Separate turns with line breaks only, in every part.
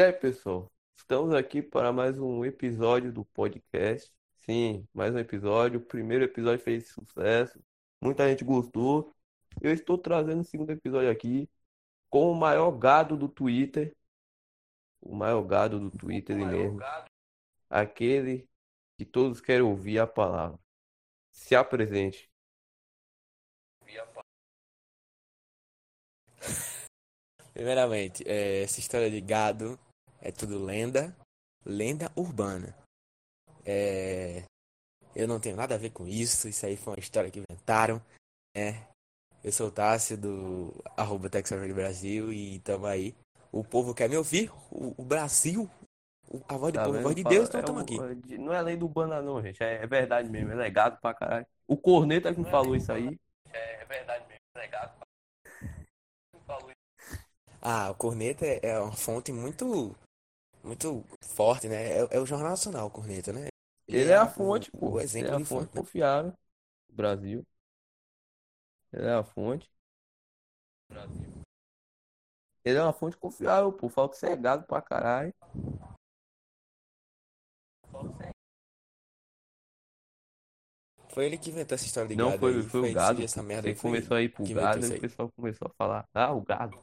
E aí, pessoal? Estamos aqui para mais um episódio do podcast. Sim, mais um episódio. O primeiro episódio fez sucesso, muita gente gostou. Eu estou trazendo o segundo episódio aqui com o maior gado do Twitter. O maior gado do Twitter mesmo. Aquele que todos querem ouvir a palavra. Se apresente.
Primeiramente, é, essa história de gado é tudo lenda, lenda urbana. É, eu não tenho nada a ver com isso, isso aí foi uma história que inventaram. É, eu sou o Tássio do arroba Brasil e tamo aí. O povo quer me ouvir, o, o Brasil, a voz do
Tá
povo, a voz de Deus, então
é
tamo
o-
aqui.
é Não é lei do Bana, não, gente. É, é verdade mesmo. É legado pra caralho. O Corneta que me falou isso aí. É, é verdade mesmo. É legado pra
Ah, o Corneta é, é uma fonte muito, muito forte, né? É, é o Jornal Nacional, o Corneta, né?
Ele é a
o-
fonte,
o,
pô. Ele
exemplo
é a fonte
fonte, né?
confiável Brasil. Ele é a fonte. Ele é uma fonte confiável, pô. Fala que você é gado pra caralho.
Foi ele que inventou essa história de
Não
gado
foi,
aí,
foi o
ele
gado.
essa merda aí, foi
começou a ir pro gado e
aí.
o pessoal começou a falar. Ah, o gado.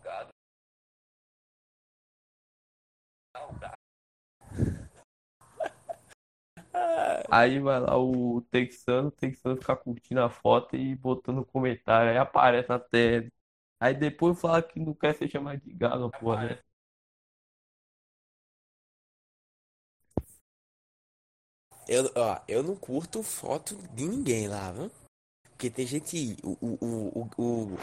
Aí vai lá o texano, o texano fica curtindo a foto e botando comentário. Aí aparece na tela. Aí depois fala que não quer ser chamado de gado, porra, né?
Eu, ó, eu não curto foto de ninguém lá, viu? Porque tem gente. O, o, o, o,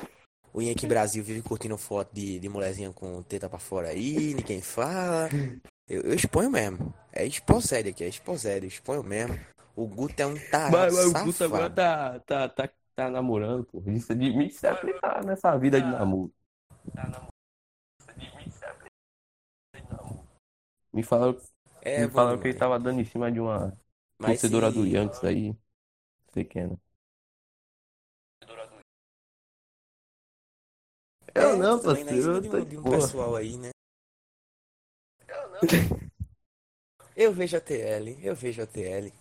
o, Yankee Brasil vive curtindo foto de, de mulherzinha com teta pra fora aí, ninguém fala. Eu, eu exponho mesmo. É exposério aqui, é exposério, eu exponho mesmo. O Guto é um tarado
Mas, mas o Guto agora
safado.
tá, tá, tá, tá namorando, pô. Isso de mim sempre tá nessa vida de namoro. Me falaram,
É
me falaram que ele
demais.
tava dando em cima de uma torcedora
se-
do Yankees aí. Não quem é, né?
É,
Eu não,
né,
parceiro, eu
de
tô
um,
de
de um pessoal aí, né? Eu vejo a TL, eu vejo a TL.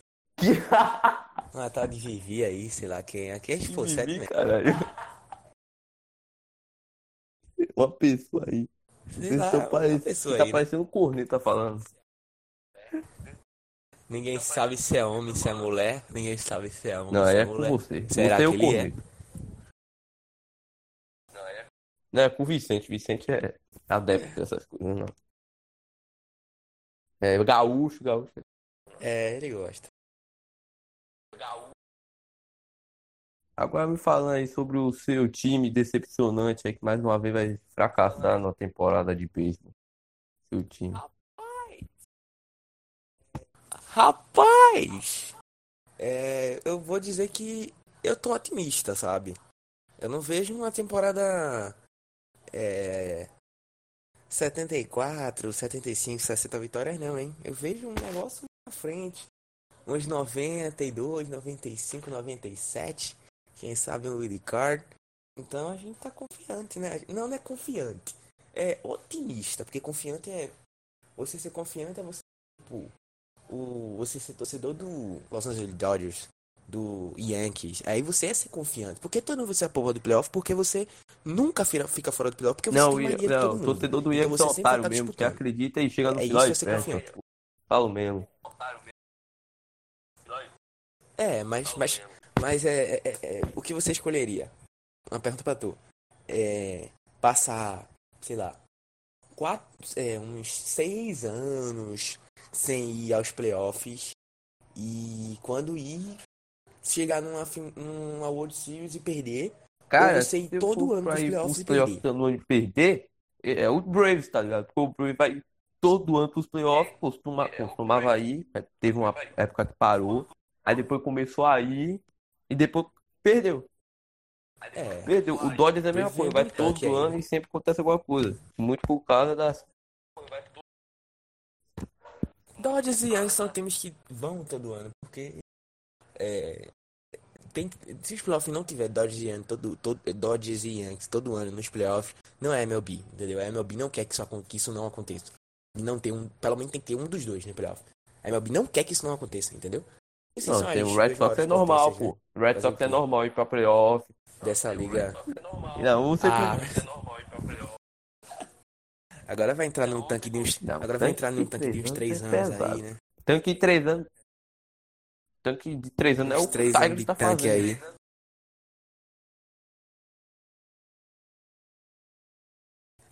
Uma tal de Vivi aí, sei lá quem é. Quem é se for
Vivi,
sério, né?
caralho. Uma pessoa aí.
Sei lá, uma
parecendo,
pessoa
tá
aí, né?
parecendo um corneta falando.
Ninguém sabe se é homem, se é mulher. Ninguém sabe se é homem,
Não,
se é
é com
mulher.
você.
Será
Você é
que
o
ele é?
Não, é com o Vicente. Vicente é adepto dessas coisas, não. É gaúcho, gaúcho.
É, ele gosta.
Agora me falando aí sobre o seu time decepcionante aí, que mais uma vez vai fracassar na temporada de beisebol. Seu time.
Rapaz! É, eu vou dizer que eu tô otimista, sabe? Eu não vejo uma temporada é, 74, 75, 60 vitórias não, hein? Eu vejo um negócio na frente. Uns 92, 95, 97. Quem sabe um wildcard. Então a gente tá confiante, né? Não, não é confiante. É otimista, porque confiante é. Você ser confiante é você, tipo, o, você ser torcedor do Los Angeles Dodgers, do Yankees, aí você é ser confiante. Por que todo mundo você é povo do playoff? Porque você nunca fica, fora do playoff, porque você
Não,
tem que
não,
todo mundo.
torcedor do
Então
Yankees
você
é otário
estar
mesmo, que
disputando.
acredita e chega no
É
final
isso
e
é.
Falo mesmo.
É, mas, mas, mas é, é- é- é, o que você escolheria? Uma pergunta pra tu. É, passar, sei lá, quatro, é, uns seis anos sem ir aos playoffs e quando ir, chegar numa, numa World Series e perder,
Cara,
você ir
se
todo ano pros
ir
playoffs e
playoffs
perder.
e perder, é é o Braves, tá ligado? Porque o Braves vai todo ano pros playoffs, costuma, costumava ir, é, teve uma época que parou, aí depois começou a ir e depois perdeu.
É,
Perdeu. O Dodgers é a mesma
Braves
coisa, vai todo ano e sempre acontece alguma coisa. Muito por causa das.
Dodgers e Yankees são times que vão todo ano, porque é, tem, se os playoffs não tiver Dodgers e Yankees todo, todo, Dodgers e Yankees todo ano nos playoffs, não é MLB, entendeu? A MLB não quer que isso, que isso não aconteça. não ter um. Pelo menos tem que ter um dos dois no playoff. A MLB não quer que isso não aconteça, entendeu? Esses
Não, tem o Red Sox é normal, pô. O Red Sox é normal ir pra playoff.
né, Dessa liga.
Não, você
Ah, agora vai entrar num tanque de uns.
Não,
Agora vai entrar num tanque de uns
três
três
anos é
anos aí,
pesado.
né?
Tanque de três anos. Tanque de três anos é o
três
Tigers
de
tá
tanque
fazendo.
aí.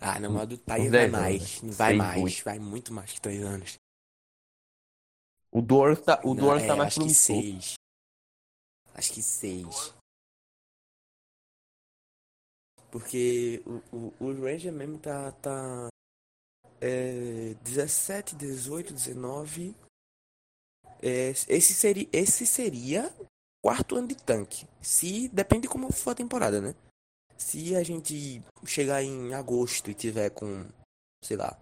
Ah, não, mas o do Tiger vai mais.
anos,
Vai
seis,
mais.
oito.
Vai muito mais que três anos.
O Doors tá, o
Não,
Doors
é,
tá mais
acho que
promissor.
seis. Acho que seis. Porque o, o, o Ranger mesmo tá. tá é, 17, 18, 19. É, esse, seria, esse seria quarto ano de tanque. Se. Depende de como for a temporada, né? Se a gente chegar em agosto e tiver com. Sei lá.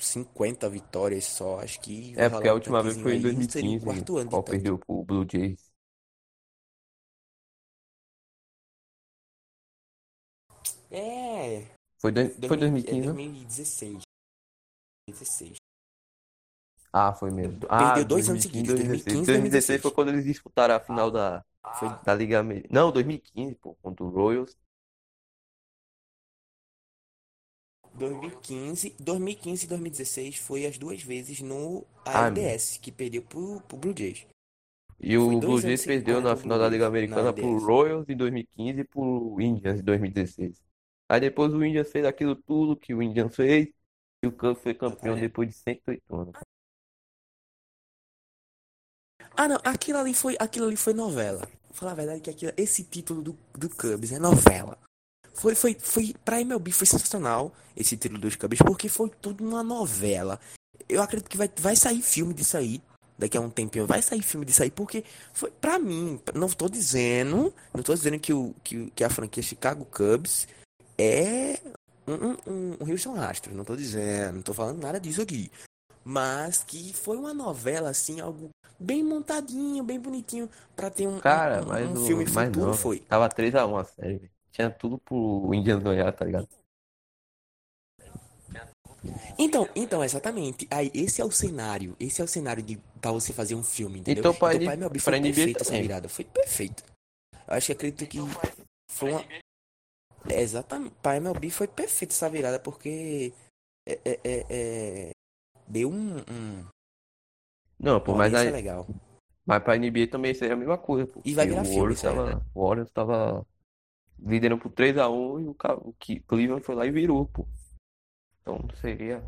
50 vitórias só, acho que.
É, porque a última vez foi em
tanquezinho aí, seria o
2015,
quarto ano de
qual perdeu pro Blue Jays.
É,
Foi, dois- foi 2015,
é
né?
2016. 2016.
Ah, foi mesmo. Ah,
Perdeu dois anos
2015,
seguidos,
2016.
2015,
2016 foi quando eles disputaram a final da,
Foi
da Liga Americana. Não, 2015, pô, contra o Royals.
2015, 2015 e 2016 foi as duas vezes no
Ah,
ALDS, que perdeu pro, pro Blue Jays.
E
Foi
o
dois
Blue
anos
Jays
seguidos
perdeu na final da Liga Americana
na
pro
LDS.
Royals em 2015 e pro Indians em 2016. Aí depois o Indians fez aquilo tudo que o Indians fez e o Cubs foi campeão depois de 108 anos.
Ah, não, aquilo ali foi, aquilo ali foi novela. Vou falar a verdade que aquilo, esse título do, do Cubs é novela. Foi, foi, foi, pra MLB foi sensacional esse título dos Cubs, porque foi tudo uma novela. Eu acredito que vai, vai sair filme disso aí, daqui a um tempinho, vai sair filme disso aí, porque foi, pra mim, não tô dizendo, não tô dizendo que, o, que, que a franquia Chicago Cubs é um, um, um, Houston Astros, não tô dizendo, não tô falando nada disso aqui. Mas que foi uma novela, assim, algo bem montadinho, bem bonitinho, pra ter um,
Cara,
um,
mas,
um
o-
filme
mas
futuro,
não,
foi.
tava 3x1 a série, velho. Tinha tudo pro Indians ganhar, tá ligado?
Então, então, exatamente. Aí, esse é o cenário. Esse é o cenário de pra você fazer um filme, entendeu?
Então, pra
então, MLB
pra
foi perfeito essa virada. Foi perfeito. Eu acho que acredito que foi uma. É, exatamente. Pra MLB foi perfeito essa virada, porque. É, é, é, é, Deu um. um
Não, mas,
audiência
aí,
legal.
mas pra NBA também seria a mesma coisa, pô.
E vai virar
o
filme,
tava, o Warriors tava liderando por 3x1 e o, o Cleveland foi lá e virou, pô. Então seria.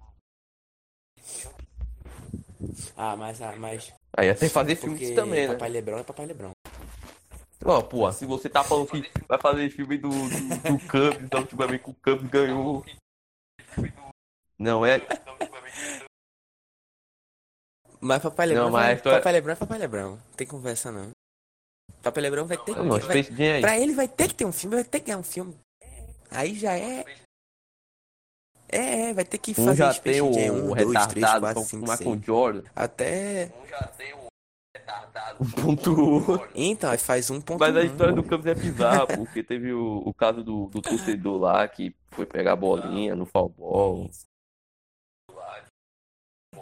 Ah, mas. Ah, mas
Aí ia ter que fazer filme
porque
disso também, né?
Papai Lebron é Papai Lebron.
Ó, pô, se você tá falando que vai fazer filme do, do, do Cubs, então ultimamente que o Cubs ganhou. Não é.
Mas Papai Lebron,
Não, mas
vai- Papai Lebron é Papai Lebron. Não tem conversa não. Papai Lebron vai ter que.
Não,
vai-. Pra ele vai ter que ter um filme, vai ter que ganhar um filme. Aí já é. É, é, vai ter que
Um
fazer
já
Space
tem
Jam,
o
um, dois, três,
retardado
quatro,
com
cinco,
o Michael
seis.
Jordan.
Até.
1.1.
Então, aí faz um ponto.
Mas a
um.
história do Cubs é bizarra, porque teve o, o caso do, do torcedor lá que foi pegar a bolinha no foul ball.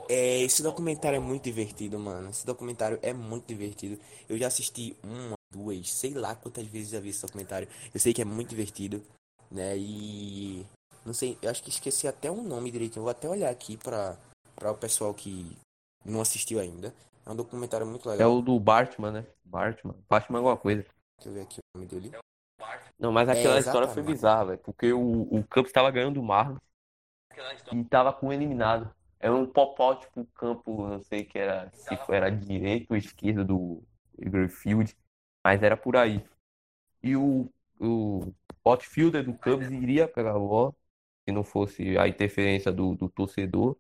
É, esse documentário é muito divertido, mano. Esse documentário é muito divertido. Eu já assisti uma, duas, sei lá quantas vezes já vi esse documentário. Eu sei que é muito divertido, né? E. Não sei, eu acho que esqueci até o nome direitinho. Eu vou até olhar aqui pra, pra o pessoal que não assistiu ainda. É um documentário muito
É
legal.
o do Bartman, né? Bartman. Bartman é alguma coisa.
Deixa eu ver aqui o nome dele.
Não, mas aquela história foi bizarra, velho. Porque o, o Cubs tava ganhando do Marlins e tava com eliminado. Era um pop-out pro campo, não sei que era, se foi- era direito ou esquerdo do Wrigley Field, mas era por aí. E o, o outfielder do Cubs iria pegar a bola, se não fosse a interferência do, do torcedor.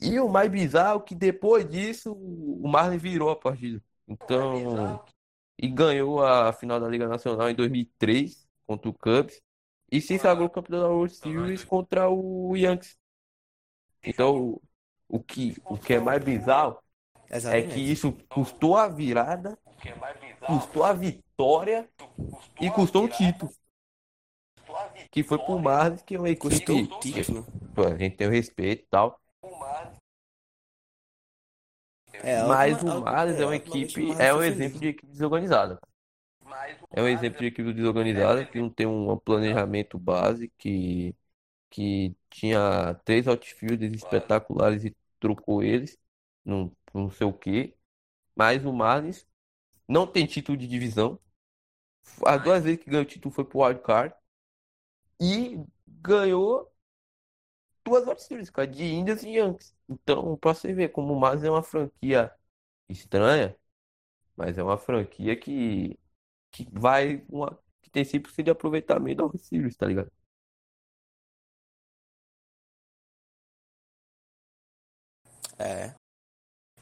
E o mais bizarro é que depois disso o Marlins virou a partida. Então, e ganhou a final da Liga Nacional em 2003 contra o Cubs e se sagrou campeão da World Series contra o Yankees. Então, o que, o que é mais bizarro é
Exatamente.
que isso custou a virada, custou a vitória e custou o título. que foi pro Marlins, que é uma
Custou o título.
a gente tem o respeito e tal.
É,
Mas o Marlins é uma
o
equipe, é um exemplo de equipe desorganizada. É um exemplo de equipe desorganizada que não tem um planejamento base, que, que tinha três outfielders espetaculares e trocou eles, não, não sei o quê. Mas o Marlins não tem título de divisão. As duas vezes que ganhou o título foi pro Wild Card. E ganhou duas World Series, cara, de Indians e Yankees. Então, pra você ver como o Marlins é uma franquia estranha, mas é uma franquia que, que vai uma, que tem 100% de aproveitamento da World Series, tá ligado?
É.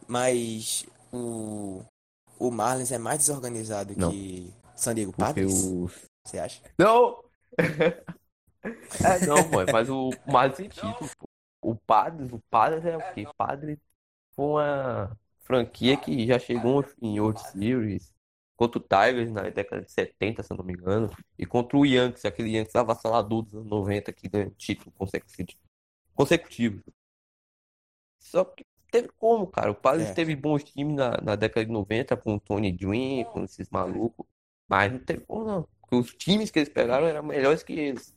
Mas o, o Marlins é mais desorganizado
Não.
que San Diego Padres, você acha?
Não! É, não, mano, mas o Marlins tem título, pô. O Padres, o Padres é o quê? Padres foi uma franquia que já chegou em World Series contra o Tigers na década de 70, se eu não me engano, e contra o Yankees, aquele Yankees avassalador dos anos 90 que ganhou título consecutivo. consecutivo. Só que teve como, cara. O Padres
É.
teve bons times na, na década de 90 com o Tony Dream, com esses malucos, mas não teve como não. Porque os times que eles pegaram eram melhores que eles.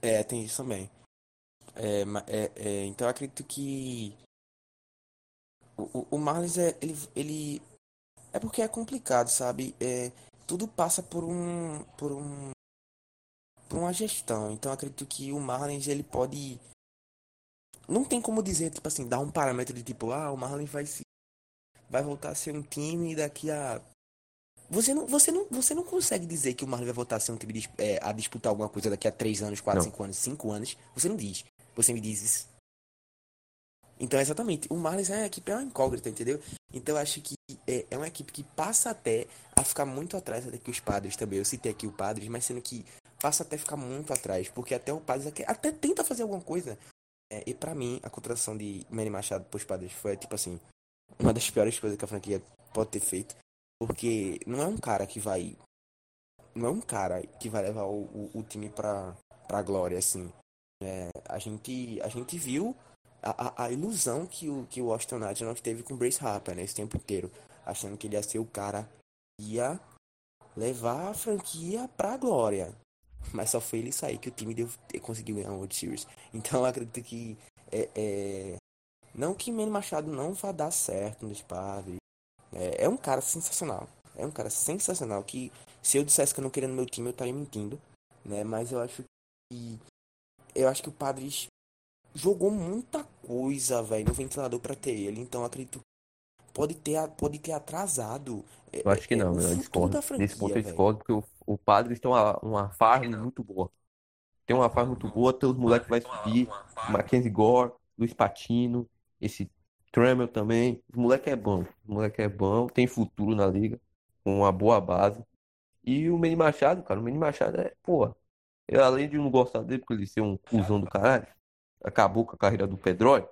É, tem isso também. É, é, é, então eu acredito que o, o- o Marlins é ele, ele é porque é complicado, sabe? É, tudo passa por um por um por uma gestão. Então acredito que o Marlins ele pode não tem como dizer tipo assim, dar um parâmetro de tipo, ah, o Marlins vai se vai voltar a ser um time daqui a você não, você, não, você não consegue dizer que o Marlins vai voltar a ser um time é, a disputar alguma coisa daqui a 3 anos, 4,
Não.
5 anos, 5 anos. Você não diz. Você me diz isso. Então, exatamente. O Marlins é uma equipe, é uma incógnita, entendeu? Então, acho que é, é uma equipe que passa até a ficar muito atrás até que os Padres também. Eu citei aqui o Padres, mas sendo que passa até a ficar muito atrás. Porque até o Padres até, até tenta fazer alguma coisa. É, e pra mim, a contratação de Manny Machado pros Padres foi, tipo assim, uma das piores coisas que a franquia pode ter feito. Porque não é um cara que vai. Não é um cara que vai levar o, o, o time pra, pra glória, assim. É, a, gente, a gente viu a, a, a ilusão que o, que o Austin Nationals teve com o Brace Harper, né, esse tempo inteiro. Achando que ele ia ser o cara que ia levar a franquia pra glória. Mas só foi ele sair que o time deu, conseguiu ganhar o World Series. Então eu acredito que. É, é, não que Manny Machado não vá dar certo nos padres. É, é um cara sensacional. É um cara sensacional que se eu dissesse que eu não queria no meu time, eu estaria mentindo, né? Mas eu acho que eu acho que o Padres jogou muita coisa, velho, no ventilador pra ter ele, então acredito pode ter pode ter atrasado é,
Eu acho que
é,
não,
o
eu discordo.
da
Nesse
franquia,
ponto eu discordo, porque o, o Padres tem uma, uma farm muito boa. Tem uma farm muito boa, tem os moleques que vai subir, Mackenzie Gore, Luiz Patino, esse Trammell também. Os moleque é bom, os moleque é bom, tem futuro na liga, com uma boa base. E o Manny Machado, cara, o Manny Machado é, pô, eu, além de não gostar dele, porque ele ser um cuzão do caralho, acabou com a carreira do Pedroia,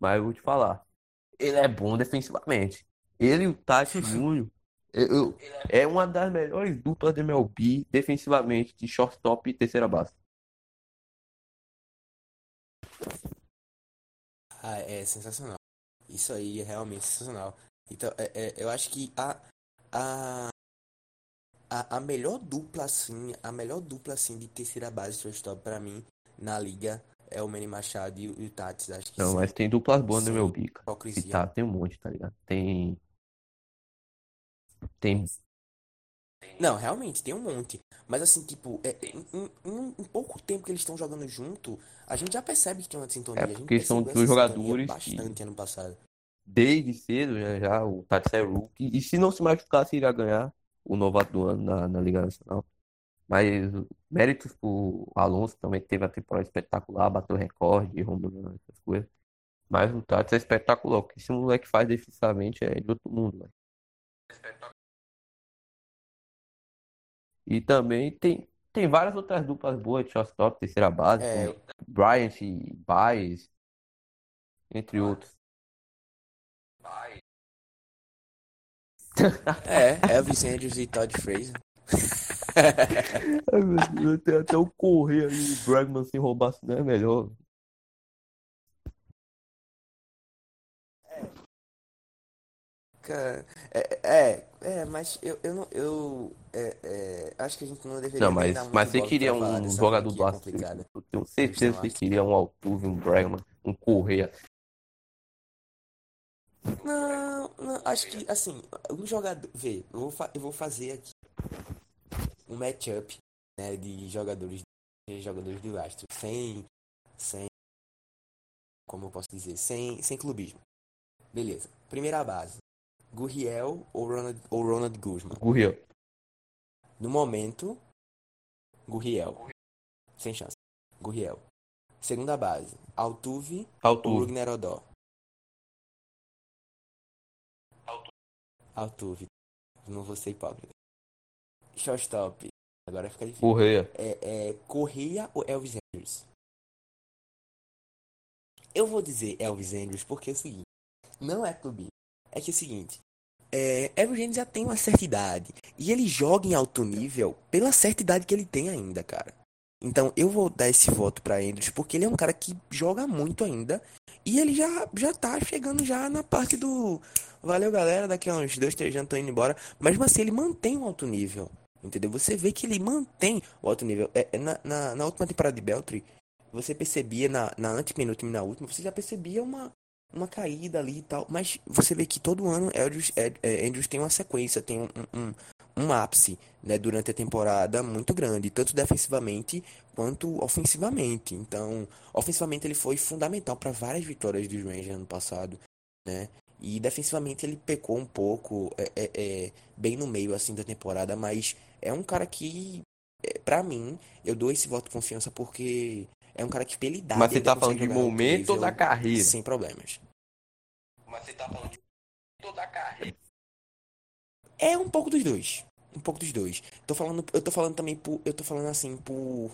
mas eu vou te falar, ele é bom defensivamente. Ele e o Tati Júnior eu- é uma das melhores duplas da MLB defensivamente, de shortstop e terceira base.
Ah, é sensacional. Isso aí é realmente sensacional. Então, é, é, eu acho que a, a, a, a melhor dupla, assim, a melhor dupla, assim, de terceira base de shortstop pra mim, na liga, é o Manny Machado e, o- e o Tatis. Acho que
Não,
sim.
mas tem duplas boas no
Sem
MLB, cara.
hipocrisia.
E tá, tem um monte, tá ligado? Tem. Tem.
Não, realmente, tem um monte. Mas assim, tipo, é, em, em- em um pouco tempo que eles estão jogando junto, a gente já percebe que tem uma sintonia.
É porque são dois jogadores
bastante ano passado.
Desde cedo, né, já o Tatis é rookie. E se não se machucasse, iria ganhar o novato do ano na, na Liga Nacional. Mas méritos pro Alonso também teve a temporada espetacular, bateu recorde, run, essas coisas. Mas o Tatis é espetacular. O que esse moleque faz defensivamente é de outro mundo, velho. E também tem, tem várias outras duplas boas de shortstop, terceira base,
É,
como Bryant e Baez, entre outros.
É, Elvis Andrews e Todd Fraser.
Tem até o correr aí, o Bregman se roubasse, não é melhor.
Cara, é, é, é, mas eu, eu não, eu, é, é, acho que a gente não deveria
Não, mas, mas você queria um jogador do
complicada.
Eu tenho certeza que você queria um Altuve, um Bregman, um Correia.
Não, não, acho que, assim, um jogador, vê, eu vou, eu vou fazer aqui um matchup, né, de jogadores, de jogadores do Astros, sem, sem, como eu posso dizer, sem, sem clubismo. Beleza, primeira base, Gurriel ou Ronald, ou Ronald Guzman?
Correia.
No momento, Gurriel. Sem chance. Gurriel. Segunda base, Altuve ou
Altuve.
Rugner Odó? Altuve. Não vou ser hipócrita. Shortstop. Agora fica difícil.
Correia.
É, é Correia ou Elvis Andrews? Eu vou dizer Elvis Andrews porque é o seguinte. Não é clube. É que é o seguinte. É, Elvis Andrews já tem uma certa idade. E ele joga em alto nível pela certa idade que ele tem ainda, cara. Então eu vou dar esse voto pra Andrews porque ele é um cara que joga muito ainda. E ele já, já tá chegando já na parte do. Valeu, galera. Daqui a uns dois, três anos tô indo embora. Mas, mas assim, ele mantém um alto nível. Entendeu? Você vê que ele mantém o alto nível. É, é na, na, na última temporada de Beltry, você percebia na, na antepenúltima e na última, você já percebia uma, uma caída ali e tal. Mas você vê que todo ano Andrews, é, é, Andrews tem uma sequência, tem um, um, um ápice né, durante a temporada muito grande, tanto defensivamente quanto ofensivamente. Então, ofensivamente ele foi fundamental para várias vitórias dos Rangers ano passado, né? E defensivamente ele pecou um pouco, é, é, é, bem no meio assim da temporada, mas é um cara que, é, para mim, eu dou esse voto de confiança porque é um cara que pela idade
Mas você tá falando de momento da carreira?
sem problemas.
Mas você tá falando de toda a carreira.
É um pouco dos dois. Um pouco dos dois. Tô falando, eu tô falando também por, eu tô falando assim por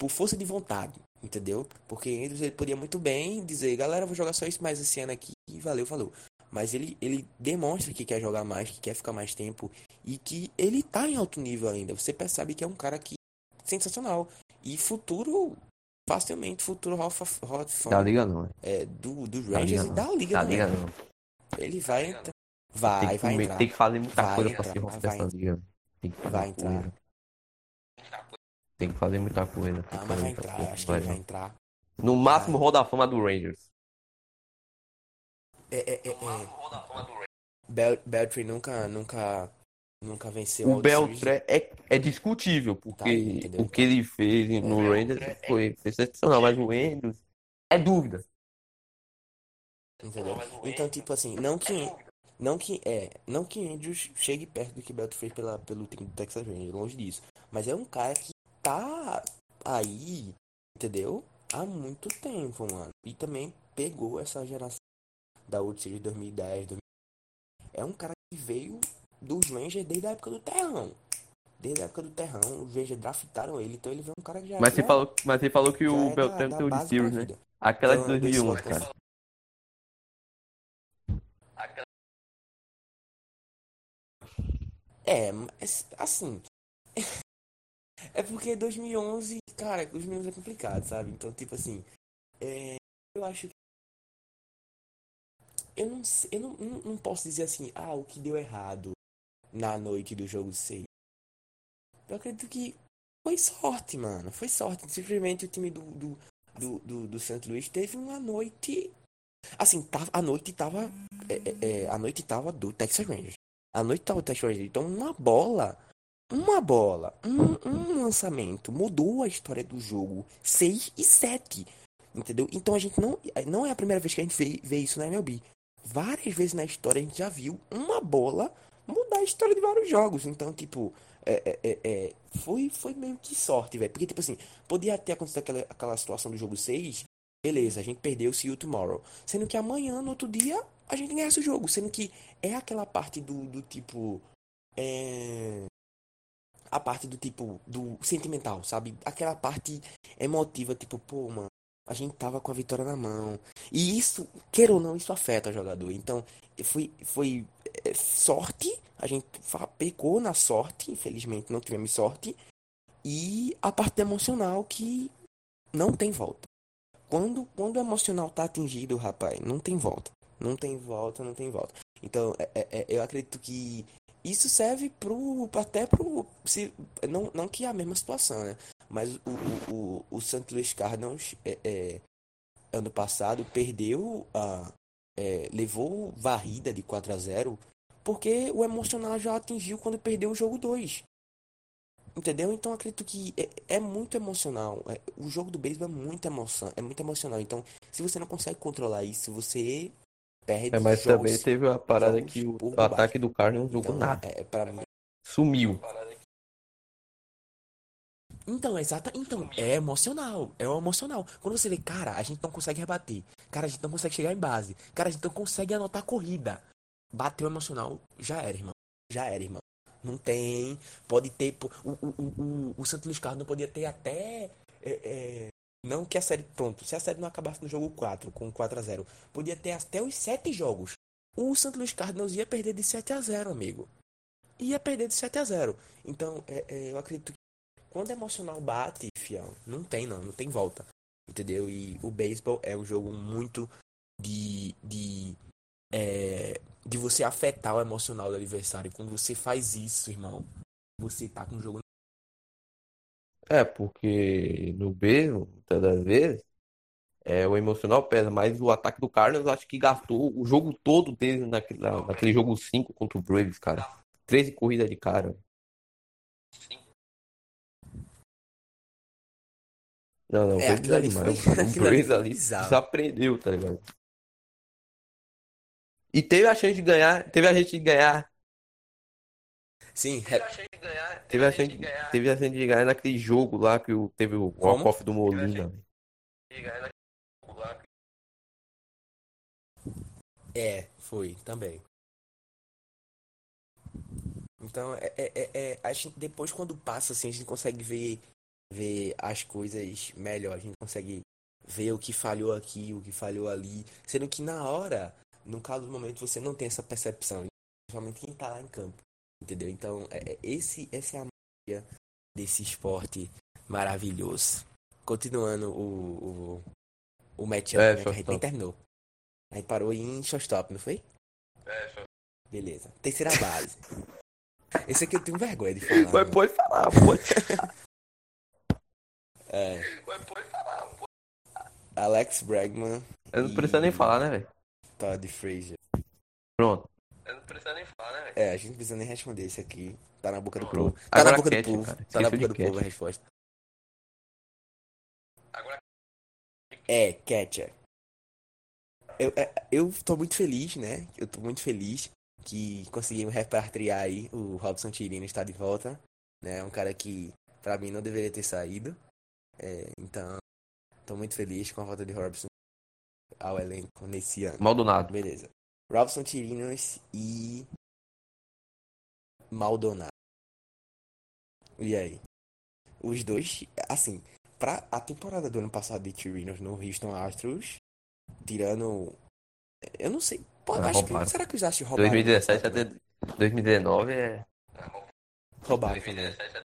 por força de vontade, entendeu? Porque Andrews ele podia muito bem dizer, galera, eu vou jogar só isso mais esse ano aqui e valeu, falou. Mas ele ele demonstra que quer jogar mais, que quer ficar mais tempo e que ele tá em alto nível ainda. Você percebe que é um cara que sensacional e futuro facilmente futuro Hall of, Hall of Fame,
Da liga não, é.
é, do do
Da
Rangers
liga
e da liga
Da liga não.
Ele vai entrar.
Tem
Vai,
que,
vai entrar.
tem que fazer muita
Vai
coisa pra
entrar,
ser
vai
dessa liga. Tem que fazer
Vai
muita
entrar.
coisa. Tem que fazer muita coisa. tem
Ah, mas vai entrar,
coisa.
acho que
Vai,
entrar.
No máximo, Hall da Fama do Rangers.
É, é, é, é. Bel Beltry nunca, nunca, nunca venceu
O. Beltré é, é discutível,
Tá,
porque
entendeu?
o que ele fez no Rangers foi excepcional, mas o Andrews é dúvida.
Entendeu? Então, tipo assim, não que. Não que é, não que Andrews chegue perto do que Beltry fez pela, pelo time do Texas Rangers, longe disso. Mas é um cara que tá aí, entendeu? Há muito tempo, mano. E também pegou essa geração da World Series 2010, 2000. É um cara que veio dos Rangers desde a época do Terrão. Desde a época do Terrão, os Rangers draftaram ele, então ele veio um cara que já
Mas você
já-
falou, mas você falou que o
é
Beltrán tem o de
base
Sirius,
pra
né? Aquela de
Então, esse
2001,
voto
cara.
É, mas assim. é porque 2011, cara, 2011 é complicado, sabe? Então, tipo assim. é, eu acho que. Eu não eu não, não, posso dizer assim, ah, o que deu errado na noite do jogo 6. Eu acredito que foi sorte, mano. Foi sorte. Simplesmente o time do, do, do, do, do Santo Luís teve uma noite. Assim, tava, a noite tava. é, é, é, a noite tava do Texas Rangers. A noite tava do Texas Rangers. Então, uma bola. Uma bola. Um, um lançamento mudou a história do jogo. 6 e 7. Entendeu? Então a gente não. Não é a primeira vez que a gente vê, vê isso na MLB. Várias vezes na história a gente já viu uma bola mudar a história de vários jogos. Então, tipo, é, é, é, é, foi, foi meio que sorte, velho. Porque, tipo assim, podia ter acontecido aquela, aquela situação do jogo 6. Beleza, a gente perdeu o See You Tomorrow. Sendo que amanhã, no outro dia, a gente ganhasse o jogo. Sendo que é aquela parte do, do tipo. É. A parte do tipo. Do sentimental, sabe? Aquela parte emotiva, tipo, pô, mano. A gente tava com a vitória na mão. E isso, queira ou não, isso afeta o jogador. Então, foi, foi é, sorte, a gente pecou na sorte, infelizmente não tivemos sorte, e a parte emocional que não tem volta. Quando, quando o emocional tá atingido, rapaz, não tem volta. Não tem volta, não tem volta. Então, é, é, é eu acredito que isso serve pro, até pro. Se, não, não que é a mesma situação, né? Mas o, o, o, o St. Louis Cardinals, é, é, ano passado, perdeu a. É, levou varrida de 4 a 0 porque o emocional já atingiu quando perdeu o jogo 2. Entendeu? Então acredito que é, é muito emocional. É, o jogo do beisebol é muito emoção, é muito emocional. Então, se você não consegue controlar isso, você perde.
É, mas jogos, também teve a parada que o, o ataque do Carlos não jogou então, nada.
É, para mim.
Sumiu.
Então, exata, então, é emocional, é emocional. Quando você vê, cara, a gente não consegue rebater, cara, a gente não consegue chegar em base, cara, a gente não consegue anotar corrida. Bateu emocional, já era, irmão. Já era, irmão. Não tem. Pode ter. O, o, o, o Santos Luís Carlos não podia ter até. É, é, não que a série. Pronto, se a série não acabasse no jogo 4, com 4 a 0 podia ter até os 7 jogos. O Santos Luís Cardinals ia perder de 7 a 0 amigo. Ia perder de 7 a 0 Então, é, é, eu acredito que quando o emocional bate, fião, não tem não, não tem volta. Entendeu? E o beisebol é um jogo muito de. de é, de você afetar o emocional do adversário. Quando você faz isso, irmão, você tá com o jogo.
É, porque no B, muitas das vezes, é, o emocional pesa, mas o ataque do Carlos acho que gastou o jogo todo dele naquele, naquele jogo 5 contra o Braves, cara. 13 corridas de cara. Não, não, é, o Braves ali, foi, o Braves ali desaprendeu, tá ligado? E teve a chance de ganhar. Teve a chance de ganhar.
Sim,
teve a chance de ganhar. Teve a chance de ganhar, teve a chance de ganhar naquele jogo lá que teve o walk-off do Molina.
É, foi, também. Então, é, é, é, é, a gente, depois quando passa, assim, a gente consegue ver, ver as coisas melhor. A gente consegue ver o que falhou aqui, o que falhou ali. Sendo que na hora, no caso do momento você não tem essa percepção, principalmente quem tá lá em campo, entendeu? Então, é, é esse, essa é a magia desse esporte maravilhoso. Continuando o, o, o matchup, é, né, que a gente nem terminou. A gente parou em shortstop, não foi? É, Beleza. Terceira base. Esse aqui eu tenho vergonha de falar.
Mas pode falar, pode.
é. Mas pode falar, pode. Alex Bregman.
Eu não e... preciso nem falar, né, velho?
Todd Frazier.
Pronto.
Eu não precisa nem falar, né, velho? É, a gente não precisa nem responder isso aqui. Tá na boca do povo. Tá Agora na boca do povo. Cara. Tá na boca do povo a resposta. Agora. É, catcher. Eu, é, eu tô muito feliz, né? Eu tô muito feliz que conseguimos repatriar aí. O Robson Tirino está de volta. Né? Um cara que, pra mim, não deveria ter saído. É, então, tô muito feliz com a volta de Robson ao elenco nesse ano.
Maldonado.
Beleza. Robson Tirinos e Maldonado. E aí? Os dois, assim, pra a temporada do ano passado de Tirinos no Houston Astros, tirando. Eu não sei. Pô, é, acho que, será que os Astros roubaram?
2017 até 2019 é.
Roubaram. 2017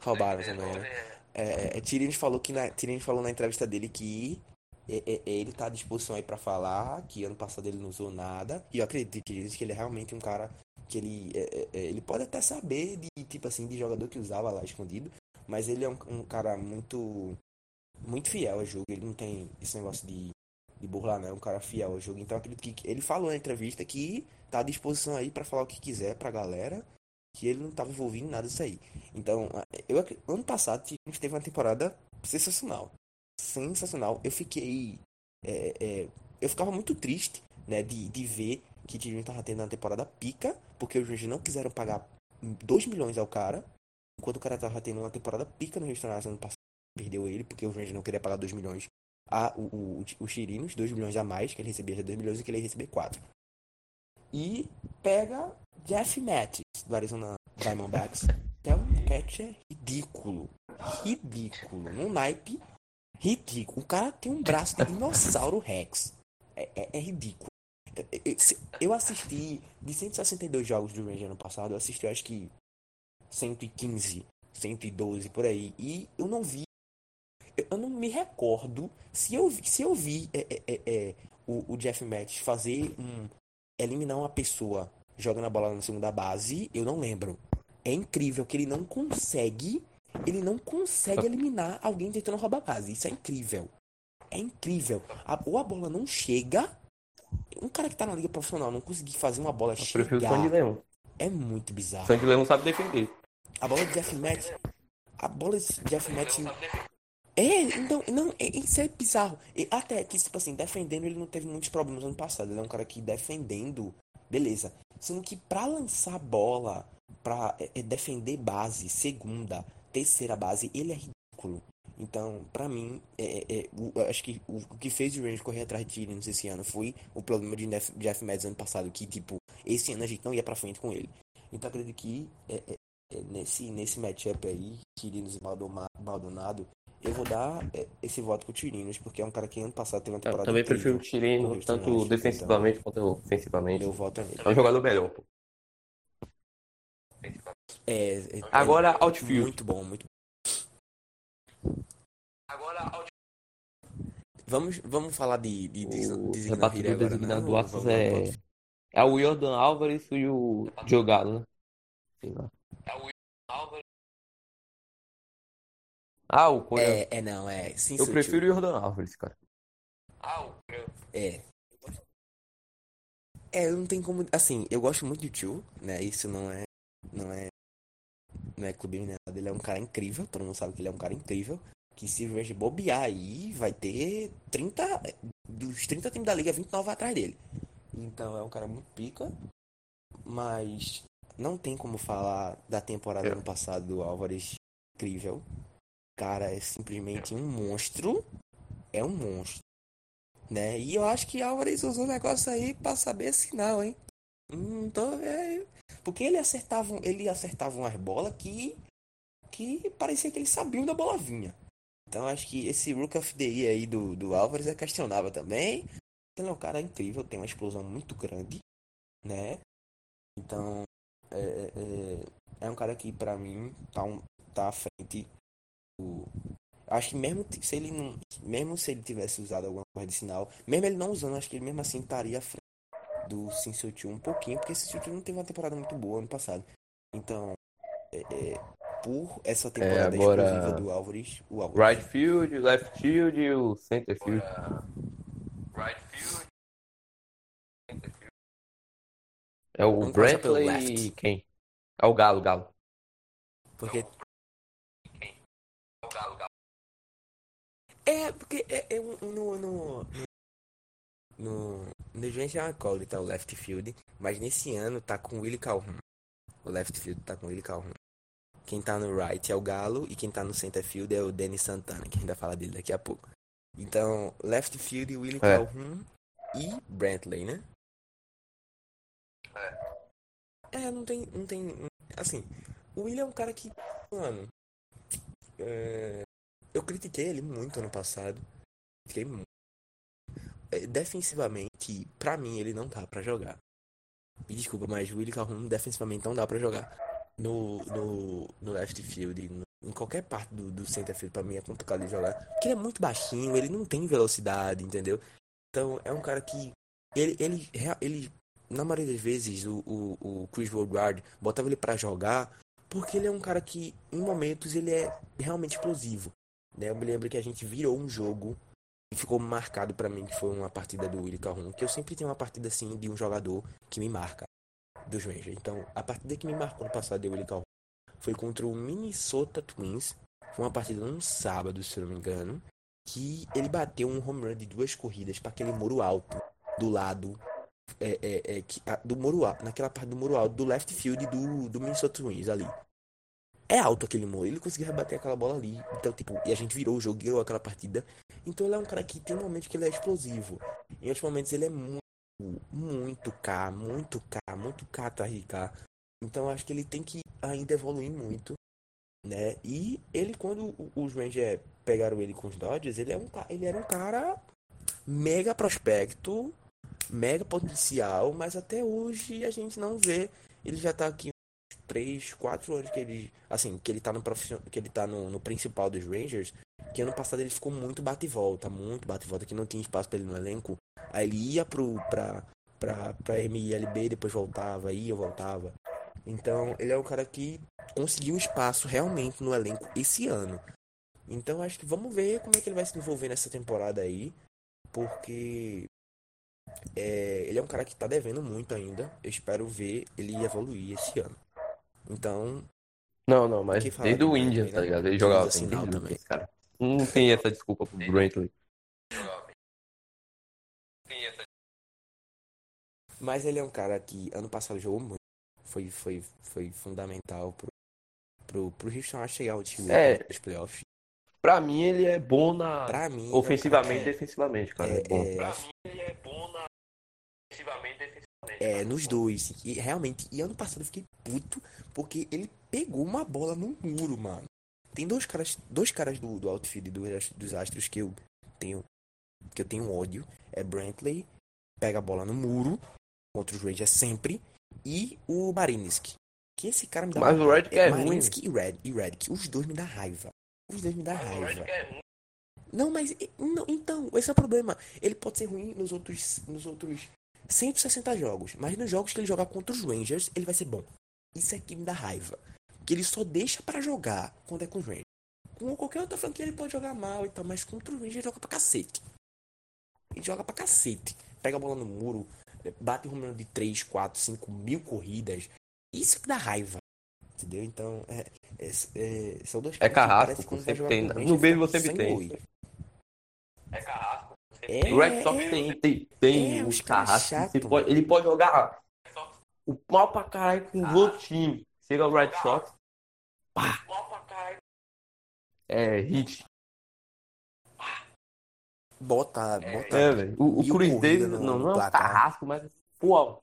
Roubaram também, né? É, é, falou que na, falou na entrevista dele que ele tá à disposição aí para falar que ano passado ele não usou nada. E eu acredito que ele é realmente um cara que ele, é, é, ele pode até saber de tipo assim de jogador que usava lá escondido, mas ele é um, um cara muito muito fiel ao jogo. Ele não tem esse negócio de, de burlar, não. É um cara fiel ao jogo. Então acredito que ele falou na entrevista que tá à disposição aí para falar o que quiser pra galera. Que ele não tava envolvido em nada disso aí. Então, eu ano passado gente teve uma temporada sensacional sensacional. Eu fiquei. É, é, eu ficava muito triste, né, de, de ver que o time tava tendo uma temporada pica, porque os Rangers não quiseram pagar 2 milhões ao cara, enquanto o cara tava tendo uma temporada pica no restaurante ano passado, perdeu ele, porque o Rangers não queria pagar 2 milhões a o, o, o Chirinos, 2 milhões a mais, que ele recebia já 2 milhões e que ele ia receber 4. E pega Jeff Mattis, do Arizona Diamondbacks, é um catcher ridículo. Ridículo. Num naipe ridículo. O cara tem um braço de dinossauro Rex. É, é, é ridículo. Eu assisti de 162 jogos do Rangers ano passado, eu assisti acho que 115, 112 por aí. E eu não vi. Eu não me recordo se eu, se eu vi é, é, é, é, o, o Jeff Match fazer um. eliminar uma pessoa jogando a bola na segunda base, eu não lembro. É incrível que ele não consegue. Ele não consegue eliminar alguém tentando roubar a base. Isso é incrível. É incrível. A, ou a bola não chega. Um cara que tá na liga profissional não conseguir fazer uma bola
Eu
chegar.
prefiro o Sandy Leão.
É muito bizarro.
Sandy Leão sabe defender.
A bola de Jeff Match. A bola de Jeff Match. É, então, não, é- isso é bizarro. E até que, tipo assim, defendendo ele não teve muitos problemas ano passado. Ele é um cara que defendendo, beleza. Sendo que pra lançar bola, pra é, é, defender base, segunda, terceira base, ele é ridículo. Então, pra mim, é, é, é, o- acho que o, o que fez o Rangers correr atrás de Tyrion esse ano foi o problema de Jeff, Jeff Mads ano passado, que, tipo, esse ano a gente não ia pra frente com ele. Então, acredito que é, é, nesse, nesse matchup aí, Tirinos e Maldonado, eu vou dar é, esse voto pro Tirinos, porque é um cara que ano passado teve uma
Eu
temporada
também
incrível.
prefiro o Tirino, tanto
Internacional,
defensivamente quanto ofensivamente.
Eu voto nele.
É um jogador melhor, pô.
É, é- é
Agora, outfield.
Muito bom, muito
Agora,
Vamos, vamos falar de, de, de
o
agora,
designado
né?
do
Vamos-
é, é o Jordan Álvares e o Jogado, né? Sei lá. Ah, o Cunha.
É, é, não, é. Sim,
Eu
sutil.
prefiro o Jordan Álvares, cara.
É. É, não tem como. Assim, eu gosto muito do tio, né? Isso não é. Não é. Não é clubismo, né? Ele é um cara incrível. Todo mundo sabe que ele é um cara incrível. Que se o Rangers bobear aí, vai ter 30. Dos 30 times da liga, 29 atrás dele. Então é um cara muito pica. Mas não tem como falar da temporada
É.
ano passado do Álvares incrível. Cara é simplesmente um monstro. É um monstro né? E eu acho que Álvares usou o negócio aí pra saber assinar, hein? Então, é... Porque ele acertava, ele acertava umas bolas que que parecia que ele sabia onde a bola vinha. Então acho que esse Rook of the Year aí do, do Álvares é questionável também. Ele é um cara incrível, tem uma explosão muito grande, né? Então é, é, é um cara que pra mim tá, um, tá à frente do, Acho que mesmo se ele não. Mesmo se ele tivesse usado alguma coisa de sinal, mesmo ele não usando, acho que ele mesmo assim estaria à frente do Sinsutiu um pouquinho, porque Sinsutiu não teve uma temporada muito boa ano passado. Então, é, é, por essa temporada
agora-
exclusiva do Álvares, o Álvares.
Right field, left field e o center field. É o
Vamos começar pelo
Brantley e
left.
quem? É o Galo, Galo.
Porque. É, porque é, é um- no. No. No. No gente é uma incógnita o left field, mas nesse ano tá com o Willie Calhoun. O left field tá com o Willie Calhoun. Quem tá no right é o Galo e quem tá no center field é o Danny Santana, que a gente vai falar dele daqui a pouco. Então, left field, Willie
É.
Calhoun e Brantley, né? É, não tem, não tem, assim, o William é um cara que, mano, é, eu critiquei ele muito ano passado, critiquei muito. É, defensivamente, pra mim, ele não dá pra jogar. Me desculpa, mas o Willie Calhoun defensivamente não dá pra jogar. No, no, no left field, no- em qualquer parte do, do center field, pra mim é complicado de jogar. Porque ele é muito baixinho, ele não tem velocidade, entendeu? Então, é um cara que, ele, ele, ele na maioria das vezes, o, o, o Chris Woodward botava ele pra jogar porque ele é um cara que, em momentos, ele é realmente explosivo. Né? Eu me lembro que a gente virou um jogo e ficou marcado pra mim, que foi uma partida do Willie Calhoun, que eu sempre tenho uma partida assim de um jogador que me marca dos Rangers. Então, a partida que me marcou no passado de Willie Calhoun foi contra o Minnesota Twins. Foi uma partida num sábado, se não me engano, que ele bateu um home run de duas corridas para aquele muro alto do lado é, é, é, que, a- do muro alto, naquela parte do muro alto do left field do, do Minnesota Twins ali. É alto aquele muro, ele conseguiu rebater aquela bola ali. Então, tipo, e a gente virou o jogo, ganhou aquela partida. Então ele é um cara que tem momentos que ele é explosivo. Em outros momentos ele é muito, muito K, muito K, muito K de K. Então acho que ele tem que ainda evoluir muito, né? E ele, quando os Rangers pegaram ele com os Dodgers, ele, é um, ele era um cara mega prospecto, mega potencial, mas até hoje a gente não vê. Ele já tá aqui uns 3, 4 anos que ele. Assim, que ele tá no. Que ele tá no, no principal dos Rangers. Que ano passado ele ficou muito bate e volta, muito bate e volta, que não tinha espaço pra ele no elenco. Aí ele ia pro, pra, pra, pra MILB, depois voltava, ia, voltava. Então, ele é um cara que conseguiu espaço realmente no elenco esse ano. Então, acho que vamos ver como é que ele vai se desenvolver nessa temporada aí. Porque é, ele é um cara que tá devendo muito ainda. Eu espero ver ele evoluir esse ano. Então.
Não, não, mas desde o Indians, tá ligado? Ele jogava assim, desde também. cara. Não tem essa desculpa pro Brantley.
Mas ele é um cara que ano passado jogou muito. Foi, foi, foi fundamental pro, pro, pro Houston a chegar ao time
É.
dos playoffs.
Pra mim, ele é bom na.
Pra mim,
Ofensivamente e
é,
defensivamente, cara. É,
é,
bom.
é, é, nos dois. E realmente, e ano passado eu fiquei puto porque ele pegou uma bola no muro, mano. Tem dois caras, dois caras do, do outfield dos, dos Astros que eu tenho que eu tenho ódio. É Brantley, pega a bola no muro contra os Rangers sempre e o Marinsky. Que esse cara me dá
Mas o
uma-
Redick é ruim.
Marinsky e Red e Redick, os dois me dá raiva. Os dois me dá raiva. Não, mas não, então, esse é o problema. Ele pode ser ruim nos outros nos outros 160 jogos, mas nos jogos que ele jogar contra os Rangers, ele vai ser bom. Isso aqui me dá raiva. Que ele só deixa pra jogar quando é com os Rangers. Com qualquer outra franquia ele pode jogar mal e tal, mas contra os Rangers ele joga pra cacete. Ele joga pra cacete. Pega a bola no muro, bate um número de 3, 4, 5 mil corridas. Isso que dá raiva. Entendeu? Então, é, é, é- são dois
É carrasco,
que
sempre tem.
os
No
Rangers,
beisebol
fica
sempre
sem gol.
O Red Sox
É,
tem, tem, tem
É,
carrascos. ele pode jogar o mal pra caralho com os outros times. Chega o Red Sox. Pá. É, hit.
Bota, bota.
É. O, o
corrida
Davis não, não é um carrasco, mas pô,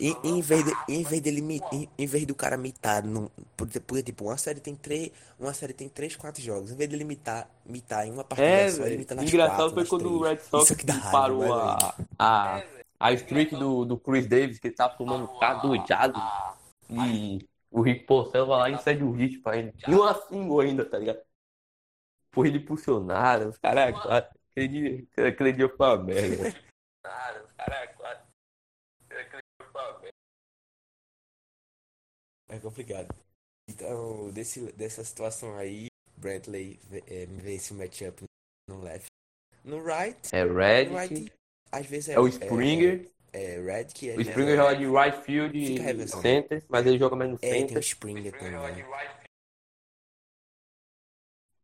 Em, em vez de, em vez dele em, em vez do cara mitar num, porque, porque, tipo uma série tem três uma série tem três quatro jogos em vez dele mitar mitar em uma partida
É,
só ele mita nas
Engraçado
quatro,
foi
nas
quando o. Red Sox parou
vai,
a, a, a streak do, do Chris Davis, que ele tava tomando cadujado. E o Rick Porcel vai lá e cede o hit pra ele. E uma single ainda, tá ligado? Foi ele impulsionado. Os caras, aquele dia, aquele dia foi uma merda. Os caras,
é complicado então desse dessa situação aí Brantley é, vence o matchup no left no right
É Red,
right às vezes é
é o Springer.
é, é Red que é
O Springer joga de right field e center, mas ele joga mais no
é tem o
center.
Springer também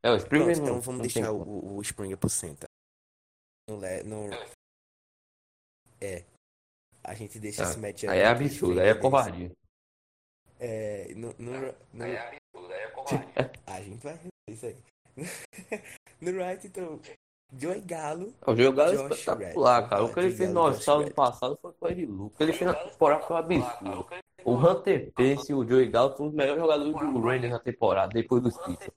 É, o Springer
Pronto,
não,
então vamos
não
deixar o, o Springer pro center. No, le- no... É. A gente deixa
Ah,
esse matchup.
Aí é absurdo, aí é covardia.
É. No, no, no... A gente vai isso aí. no right, então. Joey Galo.
O jogador é
Josh
espetacular,
Red.
cara. O que ele fez no All-Star ano passado foi coisa de louco. O que ele fez na temporada foi um absurdo. O Hunter Pence e o Joey Gallo são os melhores jogadores do Rangers na temporada, depois dos Pistons.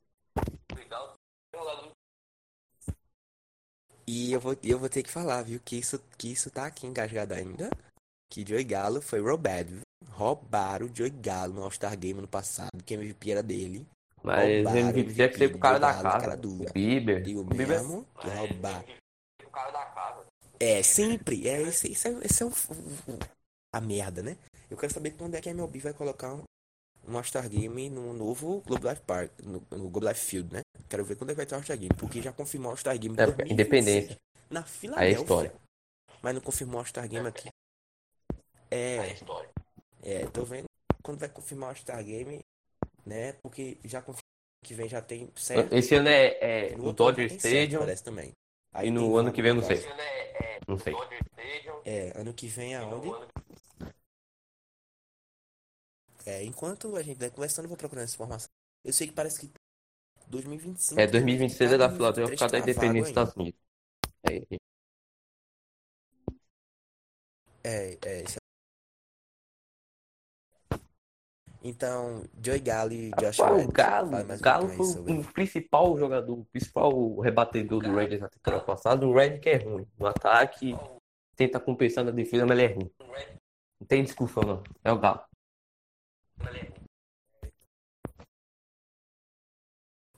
E eu vou, e eu vou ter que falar, viu, que isso, que isso tá aqui engasgado ainda. Que Joey Galo foi roubado. viu? Roubaram o Joey Galo no All-Star Game ano passado, que MVP era dele.
Mas
Roubaram
MVP tinha que ser pro cara da casa.
cara dura.
O Bieber.
Digo
O Bieber
mesmo que roubar. É, sempre. É, esse, esse é, esse é o, a merda, né? Eu quero saber quando é que a MLB vai colocar um, um All-Star Game no novo Globe Life Park, no, no Globe Life Field, né? Quero ver quando é que vai ter o All-Star Game, porque já confirmou o All-Star Game
É, porque
2026
Independência.
na
Aí é
Filadélfia.
história.
Mas não confirmou o All-Star Game aqui. É, é, tô vendo quando vai confirmar o All-Star Game, né? Porque já confirmou que vem já tem certo.
Esse ano é, é
No
o Dodger Stadium
parece também. Aí
e no ano que vem eu não sei. Não sei.
É, ano que vem aonde? É, enquanto a gente vai conversando, eu vou procurando essa informação. Eu sei que parece que 2025.
É 2026 é da Filadélfia por causa da
2023
independência dos Estados Unidos. É.
É, é, é- Então, Joey Galo e Josh Red.
o Galo, o Galo foi
sobre-
o principal jogador, o principal rebatedor do Rangers na temporada passada. O Red que é ruim. No ataque, tenta compensar na defesa, mas ele é ruim. Não tem discussão, não. É o Galo.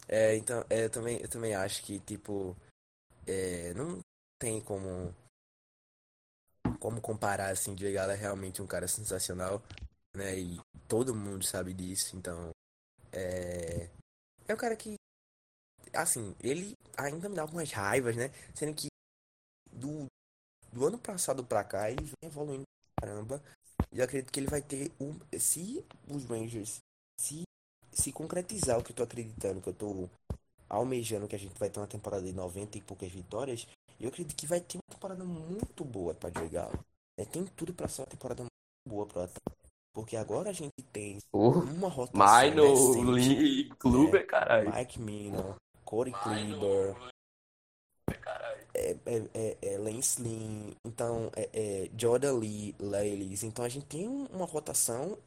É, então, é, eu também, eu também acho que, tipo, é, não tem como como comparar, assim, Diego Galo é realmente um cara sensacional, né, e todo mundo sabe disso, então, é, é um cara que, assim, ele ainda me dá algumas raivas, né, sendo que do, do ano passado pra cá ele vem evoluindo pra caramba, e eu acredito que ele vai ter um, se os Rangers se se concretizar o que eu tô acreditando, que eu tô almejando que a gente vai ter uma temporada de 90 e poucas vitórias, eu acredito que vai ter uma temporada muito boa para jogar. É, tem tudo para ser uma temporada muito boa para porque agora a gente tem
Uh,
uma rotação
Mino. Lee, Kluber, caralho.
Mike Mino, Corey Kleber, é, é, é, é Lance Lynn, então é, é Jordan Lee, Leilis. Então a gente tem um- uma rotação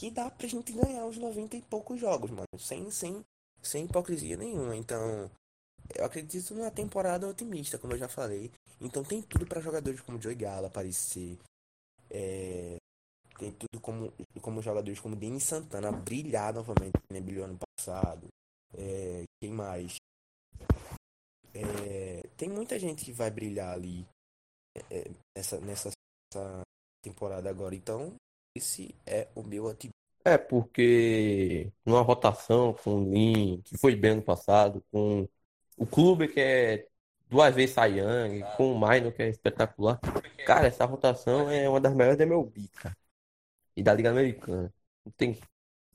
que dá pra gente ganhar os 90 e poucos jogos, mano. Sem, sem, sem hipocrisia nenhuma. Então, eu acredito numa temporada otimista, como eu já falei. Então tem tudo pra jogadores como Joey Gala aparecer. É, tem tudo como, como jogadores como Denis Santana brilhar novamente, né? Brilhou ano passado. É, quem mais? É, tem muita gente que vai brilhar ali é, nessa, nessa, temporada agora. Então, esse é o meu otimismo.
É, porque numa rotação com o Lin, que foi bem ano passado, com o Kluber, que é duas vezes Young, com o Mino, que é espetacular. Cara, essa rotação é uma das melhores da MLB, cara. E da Liga Americana. Não tem,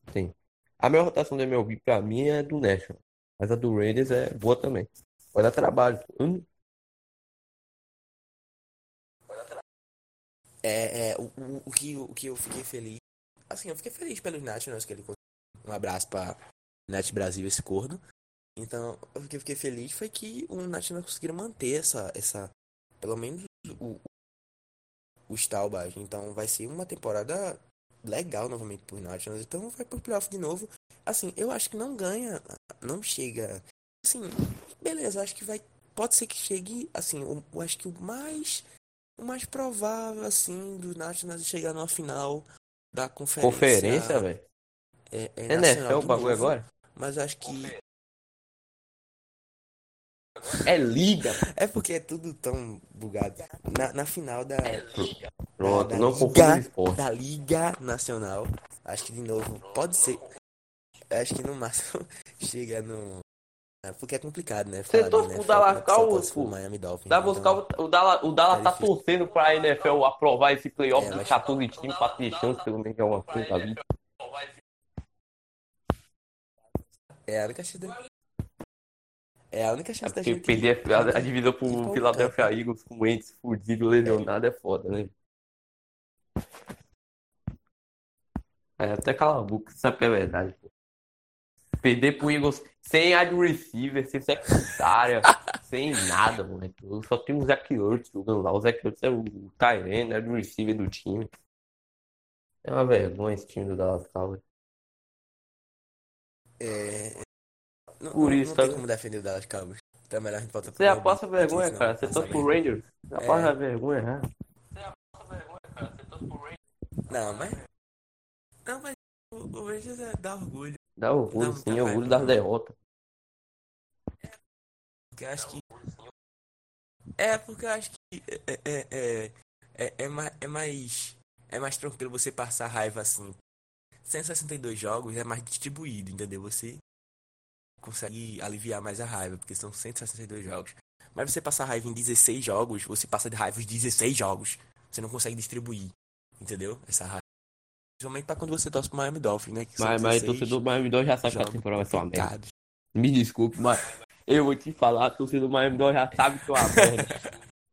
não tem. A melhor rotação da MLB pra mim é do National. Mas a do Raiders é boa também. Vai dar trabalho. Hum,
É, é o, o, o que, o que eu fiquei feliz. Assim, eu fiquei feliz pelos Nationals que ele. Um abraço pra Net Brasil, esse corno. Então, o que eu fiquei feliz foi que o Nationals conseguiram manter essa. essa pelo menos o, o Staubach. Então, vai ser uma temporada legal novamente pro Nationals. Então, vai pro playoff de novo. Assim, eu acho que não ganha. Não chega. Assim, beleza, acho que vai. Pode ser que chegue. Assim, eu, eu acho que o mais o mais provável, assim, do Nationals chegar numa final da conferência.
conferência, velho.
É, é
NFL
nacional
o bagulho
novo,
agora?
Mas acho que.
É liga.
É porque é tudo tão bugado. Na, na final da,
Pronto,
da
não
Liga- da Liga Nacional, acho que de novo, pode ser. Acho que no máximo chega no. é Porque é complicado, né?
Você
de
torce pro Dallas
é
Cowboys, pô?
Miami Dolphins.
Dá buscar
então-
o, Dallas, o Dallas
Tá
tá
difícil.
torcendo pra NFL aprovar esse playoff
É,
dos
mas-
14 times pra ter chance, pelo menos, de alguma coisa da vida.
É a única chance. É a única
É
chance da
porque
gente.
perder a, a divisão pro. Philadelphia Eagles com o Wentz fudido, lesionado é foda, né? É, até cala a boca, sabe que é verdade, pô. Perder pro Eagles sem wide receiver, sem secundária, sem nada, moleque. Só tenho o Zach Ertz jogando lá. O Zach Ertz é o Tyrene, é o receiver do time. É uma vergonha esse time do Dallas Cowboys.
É... Não,
Por
não-
isso,
não
tá
tem como defender o Dallas Cowboys. Então é melhor a gente voltar pro
Você já
Robin,
passa vergonha,
senão
cara. Você torce pro. Rangers. Já
É.
passa vergonha, né?
Não, mas. Não, mas o, o Rangers é, dá orgulho.
Dá orgulho,
Não,
sim,
tá
orgulho das
não.
derrotas.
Porque eu acho que. É, porque eu acho que é, é, é, é, é, mais, é mais. É mais tranquilo você passar raiva assim. 162 jogos é mais distribuído, entendeu? Você consegue aliviar mais a raiva, porque são 162 jogos. Mas você passar raiva em 16 jogos, você passa de raiva em 16 jogos. Você não consegue distribuir, entendeu? Essa raiva. Principalmente pra quando você torce pro Miami Dolphins, né?
Mas, mas
16
torcedor do Miami Dolphins já sabe que a temporada vai ser uma merda. Me desculpe, mas eu vou te falar, a torcida do Miami Dolphins já sabe que é uma merda.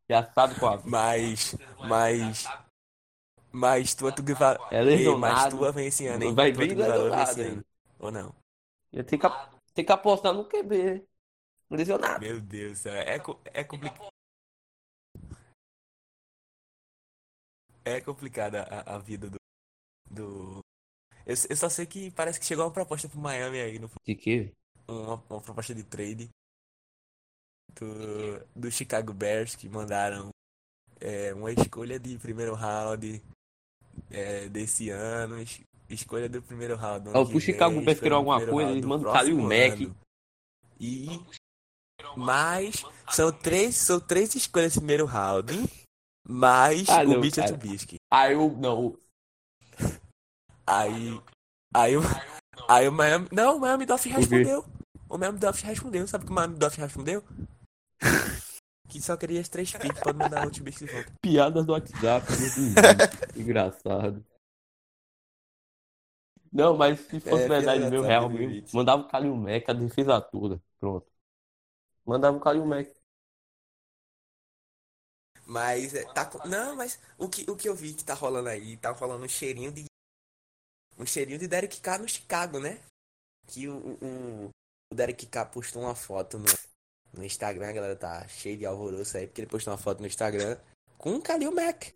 Já sabe que é.
Mas, mas, mas tua tu vai,
É lesionado.
mas tua vem esse ano, hein?
Vai bem lesionado ainda.
Ou não?
Eu tenho que, tenho que apostar no QB. Lesionado.
Meu Deus, do céu, é, é complicado. É complicada a, a vida do. do... Eu, eu só sei que parece que chegou uma proposta pro Miami aí, no,
De quê?
uma, uma proposta de trade do, do Chicago Bears que mandaram é, uma escolha de primeiro round é, desse ano, escolha do primeiro round. do que
pro Chicago Bears querer
do
alguma coisa, eles
do
mandam Kalil
próximo
Mack.
E mais são três, são três escolhas de primeiro round, mais
Ah,
o Mitchell
cara.
Trubisky.
Aí eu, não,
Aí, aí, o- aí o Miami, não, o Miami Dolphins respondeu. O Miami Dolphins respondeu. Sabe o que o Miami Dolphins respondeu? que só queria as três picks pra mandar o Trubisky de volta.
piadas do WhatsApp. Engraçado. Não, mas se fosse
É,
verdade
do
meu,
WhatsApp
real mesmo, mandava o Kalil Mack, a defesa toda. Pronto. Mandava o Kalil Mack.
Mas é, tá Não, mas o que, o que eu vi que tá rolando aí, tá rolando um cheirinho de. Um cheirinho de Derek Carr no Chicago, né? Que o, o, o Derek Carr postou uma foto no, no Instagram, a galera tá cheia de alvoroço aí, porque ele postou uma foto no Instagram com o Kalil Mack.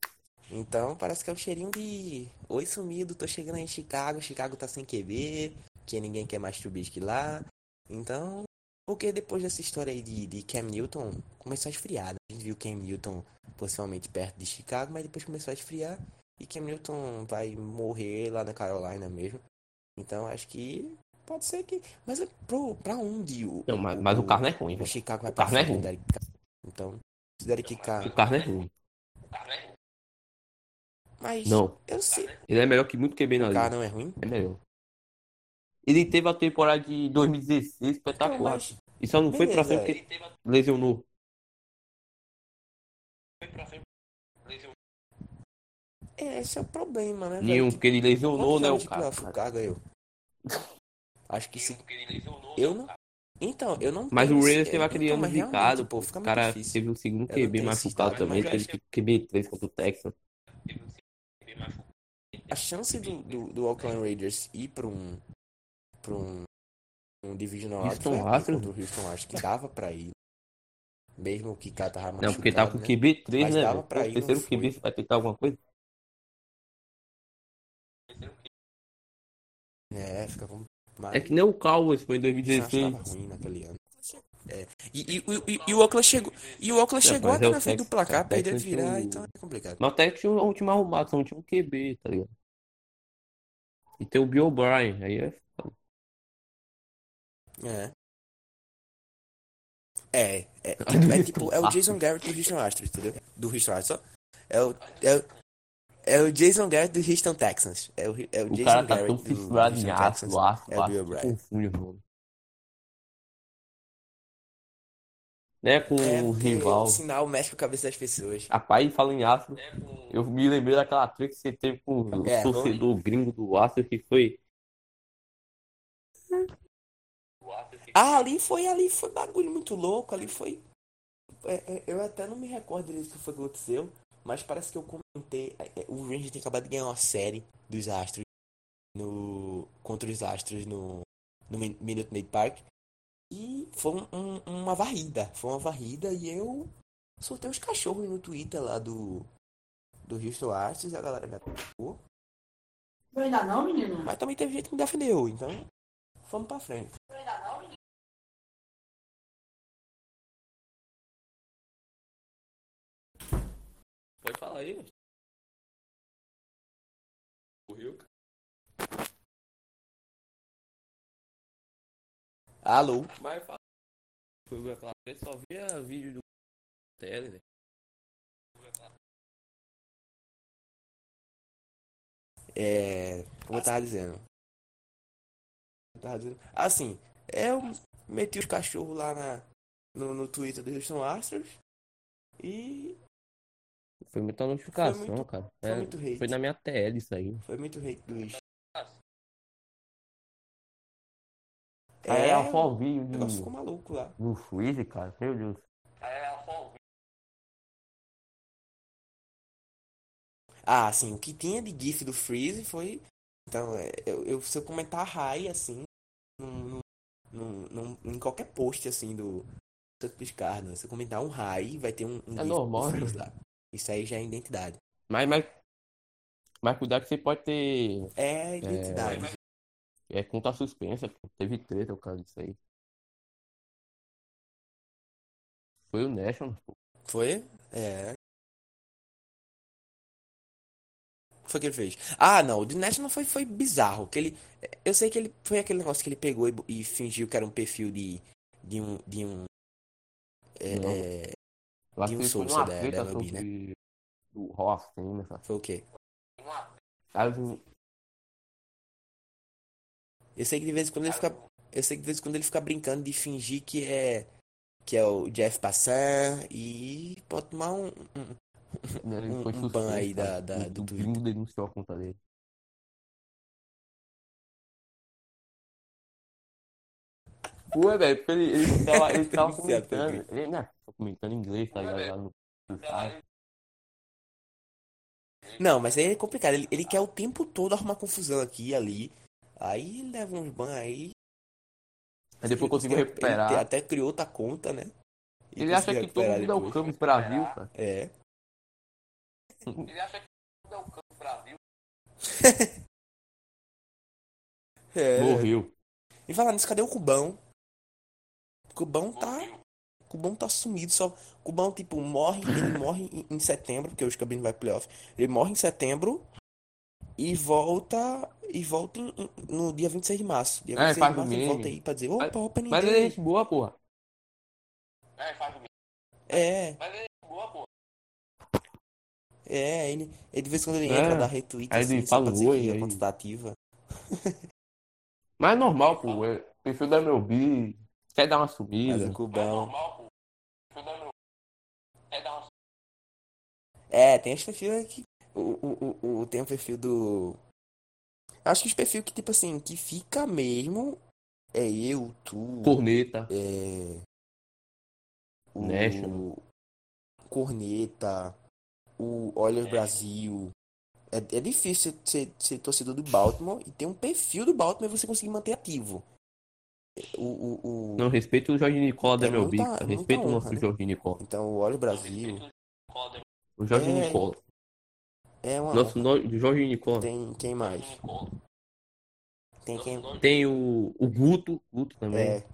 Então parece que é um cheirinho de. Oi sumido, tô chegando aí em Chicago, Chicago tá sem QB, que ninguém quer mais Trubisky lá. Então. Porque depois dessa história aí de, de Cam Newton, começou a esfriar. né? A gente viu Cam Newton possivelmente perto de Chicago, mas depois começou a esfriar. E Cam Newton vai morrer lá na Carolina mesmo. Então acho que pode ser que. Mas é pro, pra onde o,
Não, mas, mas o carro não é ruim,
o. Chicago vai
o carro não é
frente do
ruim.
Derek Carr. Então, se Derek Carr.
O carro não é ruim.
Mas
Não.
eu sei.
Ele é melhor que muito QB na
cara não é ruim?
É melhor. Ele teve a temporada de 2016
Então,
espetacular.
mas.
E só não foi pra
Beleza,
frente porque lesionou.
É, esse é o problema, né?
Nenhum, porque ele lesionou, né, o cara.
o cara ganhou? Acho que se. Eu não. Então, eu não
Mas o Raiders teve aquele
então,
ano zicado,
pô,
O cara
difícil.
teve o segundo QB machucado
dado,
também, teve que QB3 contra o Texas.
A chance do, do, do Oakland Raiders ir pra um. pra um. um divisional
Houston Astros?
contra o Houston Acho que dava pra ir. Mesmo que o cara tava
Não, porque tava com
machucado, né?
QB3,
Mas
né,
dava pra ir,
terceiro. QB, vai tentar alguma coisa?
É, fica com. Mas
É que nem o Cowboys foi em
o Houston
2016.
tava ruim naquele ano. É. E, e, e, e- o Oakland chegou. E o Oakland
É,
chegou aqui
é o
na frente do placar,
cara. O
perdeu de
Texas
virar,
o-
então é complicado.
Mas até que tinha um time arrumado, tinha um QB, tá ligado? E tem o Bill O'Brien, aí é.
É. É, é, tipo, é tipo, é o Jason Garrett do Houston Astros, entendeu? Do Houston Astros. É o, é, o- é o Jason Garrett do Houston Texans. É o, é o
O
Jason
cara tá
Garrett
tão
do, do Houston
aço,
Texans.
aço,
É o Bill
aço.
O'Brien.
Né, com
É,
o rival.
sinal mexe com a cabeça das pessoas.
Rapaz, fala em aço. Eu me lembrei daquela treta que você teve com o
É,
torcedor gringo do aço que foi.
Ah, ali foi, ali foi bagulho muito louco, ali foi... é, é, eu até não me recordo direito o que foi que aconteceu, mas parece que eu comentei... é, é, o Rangers tem acabado de ganhar uma série dos Astros no, contra os Astros no, no Min- Minute Maid Park. E foi um- um- uma varrida, foi uma varrida e eu soltei os cachorros no Twitter lá do, do Houston Astros e a galera me atacou.
Não ainda não, menino?
Mas também teve gente que me defendeu, então vamos pra frente.
Pode falar aí, velho. Morreu,
Alô?
Mas fala. Treta, só via vídeo do tele, velho.
É. Como eu tava dizendo. Eu tava dizendo. Assim, eu meti os cachorros lá na, no, no Twitter do Houston Astros. E
Foi muita notificação,
Foi muito-
cara.
foi
É,
muito hate.
foi na minha TL isso aí.
foi muito hate dos.
Aí
É,
ela só
o
vídeo
negócio ficou maluco lá.
do Freeze, cara. Meu Deus.
Ah, assim, o que tinha de GIF do Freeze foi. Então, é, eu, eu- se eu comentar high, assim, num, num, num- em qualquer post, assim, do Santo Piscardo, se eu comentar um high, vai ter um, um
É
GIF
normal,
do
né?
Freeze lá. Isso aí já é identidade.
Mas, mas, mas cuidado que você pode ter
É identidade.
é, conta suspensa. pô. Teve treta o caso disso aí. Foi o National, pô.
Foi? É. foi que ele fez? Ah, não, o The National foi, foi bizarro. Que ele, eu sei que ele foi aquele negócio que ele pegou e, e fingiu que era um perfil de, de um. De um é,
Não.
é,
Eu acho
E um
numa
da- da MLB,
sobre o Hall of Fame, sabe?
foi o quê?
Aí eu-
Eu sei que de vez em quando ele fica. Eu sei que de vez em quando ele fica brincando de fingir que é. Que é o Jeff Passan e pode tomar um. um-
ele
Um- um ban aí da- da- do
o
Twitter.
Denunciou a conta dele. Foi, velho, porque ele, ele tava, ele tava comentando. Ele, né, comentando em inglês, tá ligado? Lá no, no site.
Não, mas aí é complicado. Ele, ele quer o tempo todo arrumar confusão aqui e ali. Aí ele leva uns ban aí.
Aí depois conseguiu
Ele
recuperar.
até criou outra conta, né? E
Ele acha que todo mundo é o
depois.
Campos Brasil, cara.
É. É.
Morreu.
E falar nisso, cadê o Cubão? O Cubão tá. O Cubão tá sumido, só. O Cubão, tipo, morre, ele morre em, em setembro, porque o Cabrini vai pro playoff. Ele morre em setembro e volta. E volta em- em- no dia 26 de março. Dia
É,
26
faz
de março
o
ele volta aí pra dizer, opa, opening
Mas ele é gente boa, porra.
É. É, ele, ele de vez em quando ele
É.
entra, dá retweet,
Aí
assim,
ele
só
fala
pra
um
dizer
oi,
que a
aí.
conta tá ativa.
Mas é normal, pô. É, perfil da MLB. Quer dar uma
Mas
subida.
o. É, tem os perfis aqui. O, o, o, o, tem o perfil do. Acho que os perfis que, tipo assim, que fica mesmo é eu, tu,
Corneta.
é. O
National.
Corneta, o Olhos Brasil. É, é difícil ser, ser, ser torcedor do Baltimore e ter um perfil do Baltimore e você conseguir manter ativo. O, o, o...
Não, respeita o Jorge Nicola da
É
MLB.
muita-
cara.
muita
Respeita o nosso
né?
Jorge Nicola.
Então, o Olhos Brasil
O Jorge
É.
Nicola.
É uma.
Nosso no... Jorge Nicola.
Tem quem mais? Tem quem.
Tem o, o Guto. Guto também.
É.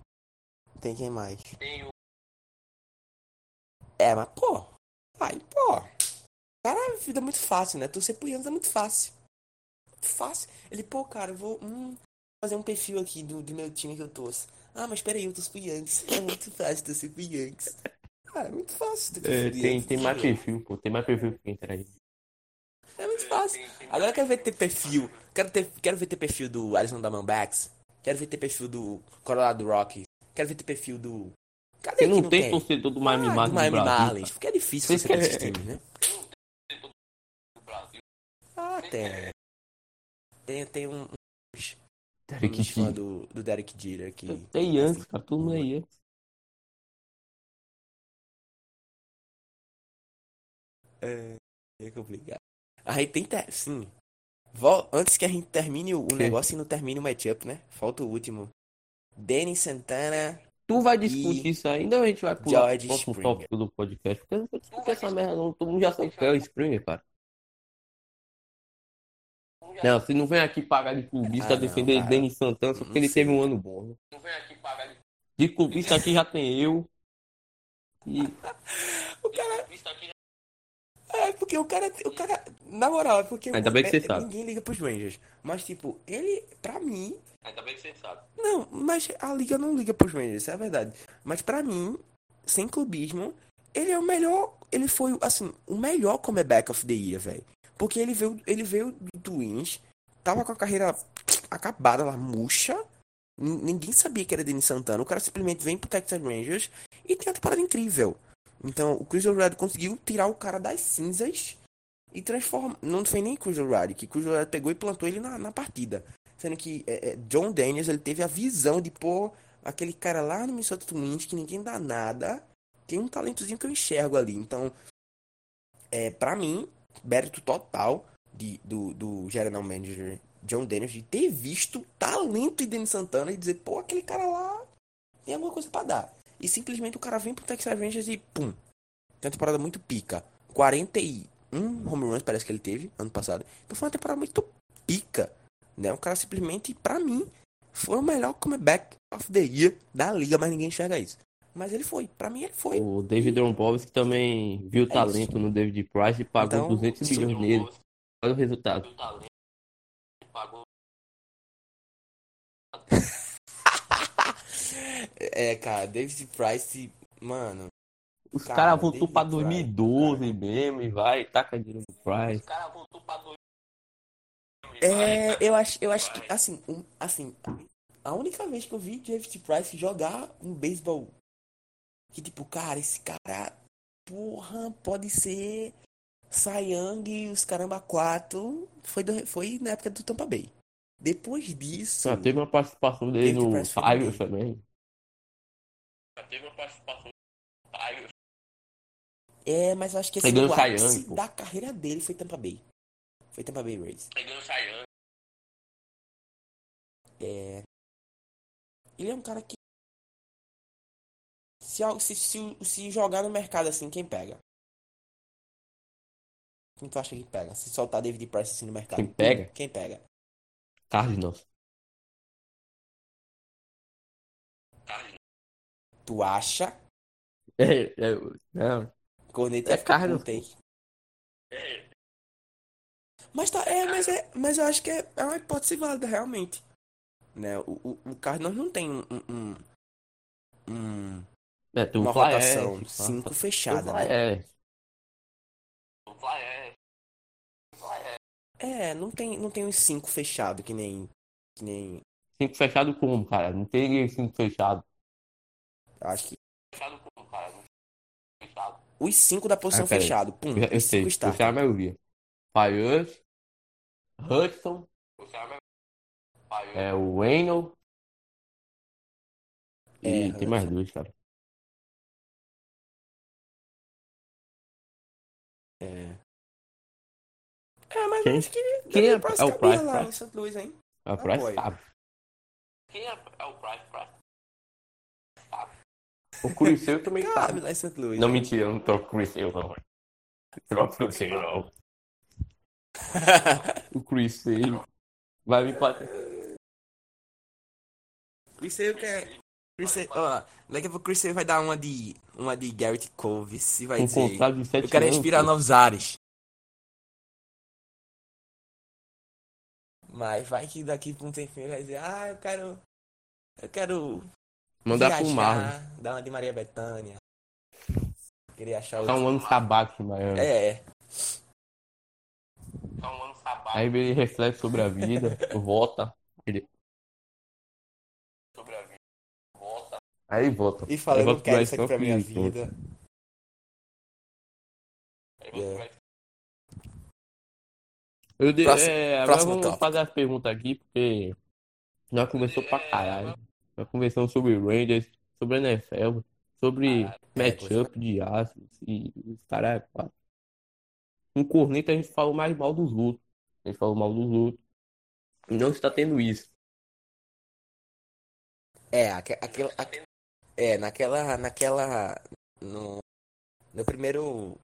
Tem quem mais? É, mas pô. Aí, pô. Cara, a vida é muito fácil, né? Torcer pro Yankees é muito fácil. Muito fácil. Ele, pô, cara, eu vou hum, fazer um perfil aqui do, do meu time que eu torço. Ah, mas peraí, eu torço pro Yankees. É muito fácil torcer pro Yankees. Cara, é muito fácil
É, tem, tem mais perfil, pô. Tem mais perfil que aí.
É muito fácil. Agora eu quero ver ter perfil. Quero, ter, quero ver ter perfil do Arizona Diamondbacks. Quero ver ter perfil do Colorado Rockies. Quero ver ter perfil do. Cadê
Você
que
não tem torcedor do Miami
ah,
Marlins
do Miami Marlins. Porque é difícil
Você
você ter esses
quer-
times, né? Ah, tem. Tem, tem um,
Derek
uns fã do, do Derek Jeter aqui.
Tem Yankees, cara. Todo mundo é Yankees.
É, é complicado. Aí tem. te- Sim. Vol- Antes que a gente termine o, negócio e não termine o matchup, né? Falta o último. Danny Santana.
Tu vai discutir isso ainda ou a gente vai pular
George
pro próximo tópico do podcast? Porque eu não vou discutir essa merda não. Todo mundo já sabe que é o Springer, cara. Não, você não vem aqui pagar de clubista
Ah, não,
defender
cara.
Denis Santana só porque
Não
ele
sei.
teve um ano bom. Né? De clubista aqui já tem eu. E
O cara. É, porque o cara. O cara. Na moral, é porque.
Ainda bem que você
é-
sabe.
Ninguém liga pros Rangers. Mas, tipo, ele, pra mim.
Ainda bem que você sabe.
Não, mas a liga não liga pros Rangers, isso é a verdade. Mas pra mim, sem clubismo, ele é o melhor. Ele foi, assim, o melhor comeback of the year, velho. Porque ele veio, ele veio do Twins, tava com a carreira acabada lá, murcha. Ninguém sabia que era Denis Santana. O cara simplesmente vem pro Texas Rangers e tem uma temporada incrível. Então, o Chris Red conseguiu tirar o cara das cinzas e transformar. Não foi nem Chris Red, que Chris Red pegou e plantou ele na, na partida. Sendo que é, é, John Daniels ele teve a visão de pôr aquele cara lá no Minnesota Twins que ninguém dá nada. Tem um talentozinho que eu enxergo ali. Então, é, pra mim, mérito total de, do, do General Manager John Daniels de ter visto talento de Denis Santana e dizer, pô, aquele cara lá tem alguma coisa pra dar. E simplesmente o cara vem pro Texas Rangers e pum. Tem uma temporada muito pica. 41 home runs parece que ele teve ano passado. Então foi uma temporada muito pica. Né? O cara simplesmente, pra mim, foi o melhor comeback of the year da liga, mas ninguém enxerga isso. Mas ele foi, pra mim ele foi.
O David Dombrowski também viu
É
talento no David Price e pagou
Então,
200
sim.
milhões nele. Olha o resultado.
É, cara, David Price, mano.
Os
Cara,
caras voltou
David
pra
Price,
2012 mesmo e vai, taca dinheiro no Price.
É, eu acho, eu acho que, assim, um, assim, a única vez que eu vi David Price jogar um beisebol que, tipo, cara, esse cara, porra, pode ser Young e os caramba 4 foi, do- foi na época do Tampa Bay. Depois disso,
Já teve uma participação dele no
Price foi
Tigers
bem.
também.
é, mas eu acho que esse
Pegando
o ápice
Young, pô.
da carreira dele foi Tampa Bay. Foi Tampa Bay Rays. É, ele é um cara que se, se, se, se jogar no mercado assim, quem pega? Quem tu acha que pega? Se soltar David Price assim no mercado.
Quem pega?
Quem pega?
Cardinals.
Tu acha?
É, é, não,
Corneta
É
ficar
Cardinals,
puto, hein? Mas tá, é, mas é, mas eu acho que é, é uma hipótese válida, realmente. Né? O, o, o Cardinals não tem um, um, um-
é, tem um
uma
Flash,
rotação
tá?
5
Tem um
fechada, né?
Flash.
É, não tem, não tem uns 5 fechado que nem, que nem,
Cinco fechado como, cara? Não tem cinco fechado.
Eu acho que os 5 da posição
Ah,
fechado, pum,
Eu, sei,
5
fechar a maioria. Fires, Hudson, é, o Wayne e
É,
tem mais dois, cara.
É. É, mas
Quem?
acho que
Quem é,
Price
é o Price?
lá em
Price?
St. Louis, hein?
A Price sabe. O Cruzeiro também
Cabe
sabe.
lá em St. Louis.
Não, mentira, eu não troco o Cruzeiro, não. Troco o Cruzeiro, não. O Cruzeiro vai me bater.
Cruzeiro quer. Cruzeiro, ó, daqui a pouco o Cruzeiro vai dar uma de. Uma de Garrett Cove. Se vai
Um
dizer.
contrato de sete
Eu quero
anos.
respirar
pô.
novos ares. Mas vai que daqui pra um tempinho vai dizer, ah, eu quero. Eu quero
Mandar pro
viajar, dar uma de Maria Bethânia. Queria achar
Tá um
outro.
ano sabático em Miami.
É,
Aí ele reflete sobre a vida, volta. Ele... Aí volta.
e fala,
Aí
eu não
volta
quero isso aqui pra minha
Xbox e
vida. É.
Eu de...
Próximo-
é, agora
próximo
vamos
tópico.
fazer as perguntas aqui, porque nós conversamos pra caralho. Nós conversamos sobre Rangers, sobre NFL, sobre matchup de Astros e os caras. é. Um corneta a gente falou mais mal dos outros. A gente falou mal dos outros. E não está tendo isso.
É, aque- aquela, aque- é, naquela, naquela, no, no primeiro,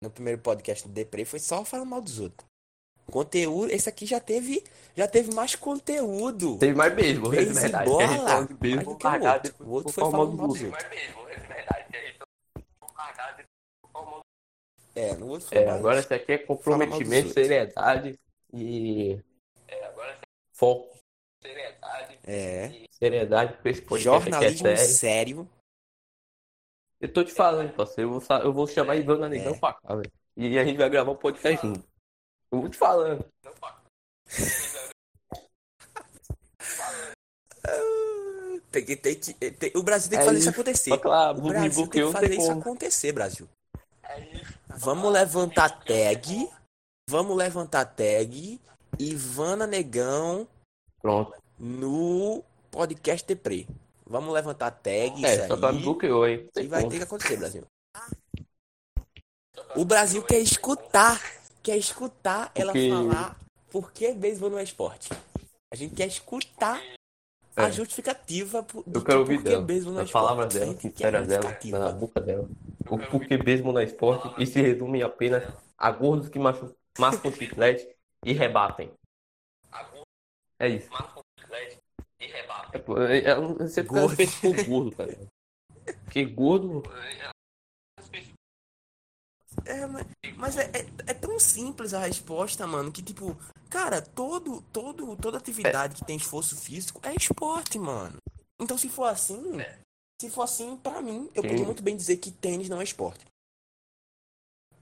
no primeiro podcast do Depre foi só falando mal dos outros. Conteúdo, esse aqui já teve, já teve mais conteúdo.
Teve mais é
Base
verdade.
bola,
de
mais do que o
cagado,
outro. O outro foi
falando
mal
dos outros.
É, no outro foi
É,
mais-
agora isso aqui é comprometimento, seriedade e foco.
é,
Seriedade pra esse podcast aqui é
jornalismo
sério.
sério.
Eu tô te falando, parceiro. Eu vou, eu vou chamar Ivana Negão
É.
pra cá, velho. E a gente vai gravar um podcast junto. Vou te falando.
Tem que, tem que- tem- o Brasil tem que
É
fazer isso,
isso.
acontecer.
Lá,
O Brasil tem que fazer
tem
isso
como.
acontecer, Brasil. Vamos levantar tag. Vamos levantar tag. Ivana Negão
Pronto.
no podcast Depre. Vamos levantar tag.
É,
isso
só que ela me
aí.
bloqueou, hein?
E vai ter que acontecer, Brasil. O Brasil quer escutar. Quer escutar ela
Porque-
falar por que beisebol não é esporte. A gente quer escutar a
É.
justificativa por- do
Eu quero
que
ouvir
por que
dela.
beisebol não é
As
esporte.
palavras
A
dela,
gente quer
sinceras dela,
justificativa.
na boca dela. O porquê beisebol não é esporte e se resume apenas a gordos que machu- mascam chiclete e rebatem. É isso. É, é, é, você fica
Gordo.
gordo, cara. Porque gordo.
É, mas, mas é, é, é tão simples a resposta, mano, que tipo, cara, todo, todo, toda atividade que tem esforço físico é esporte, mano. Então se for assim, se for assim, pra mim, eu poderia
Sim.
muito bem dizer que tênis não é esporte.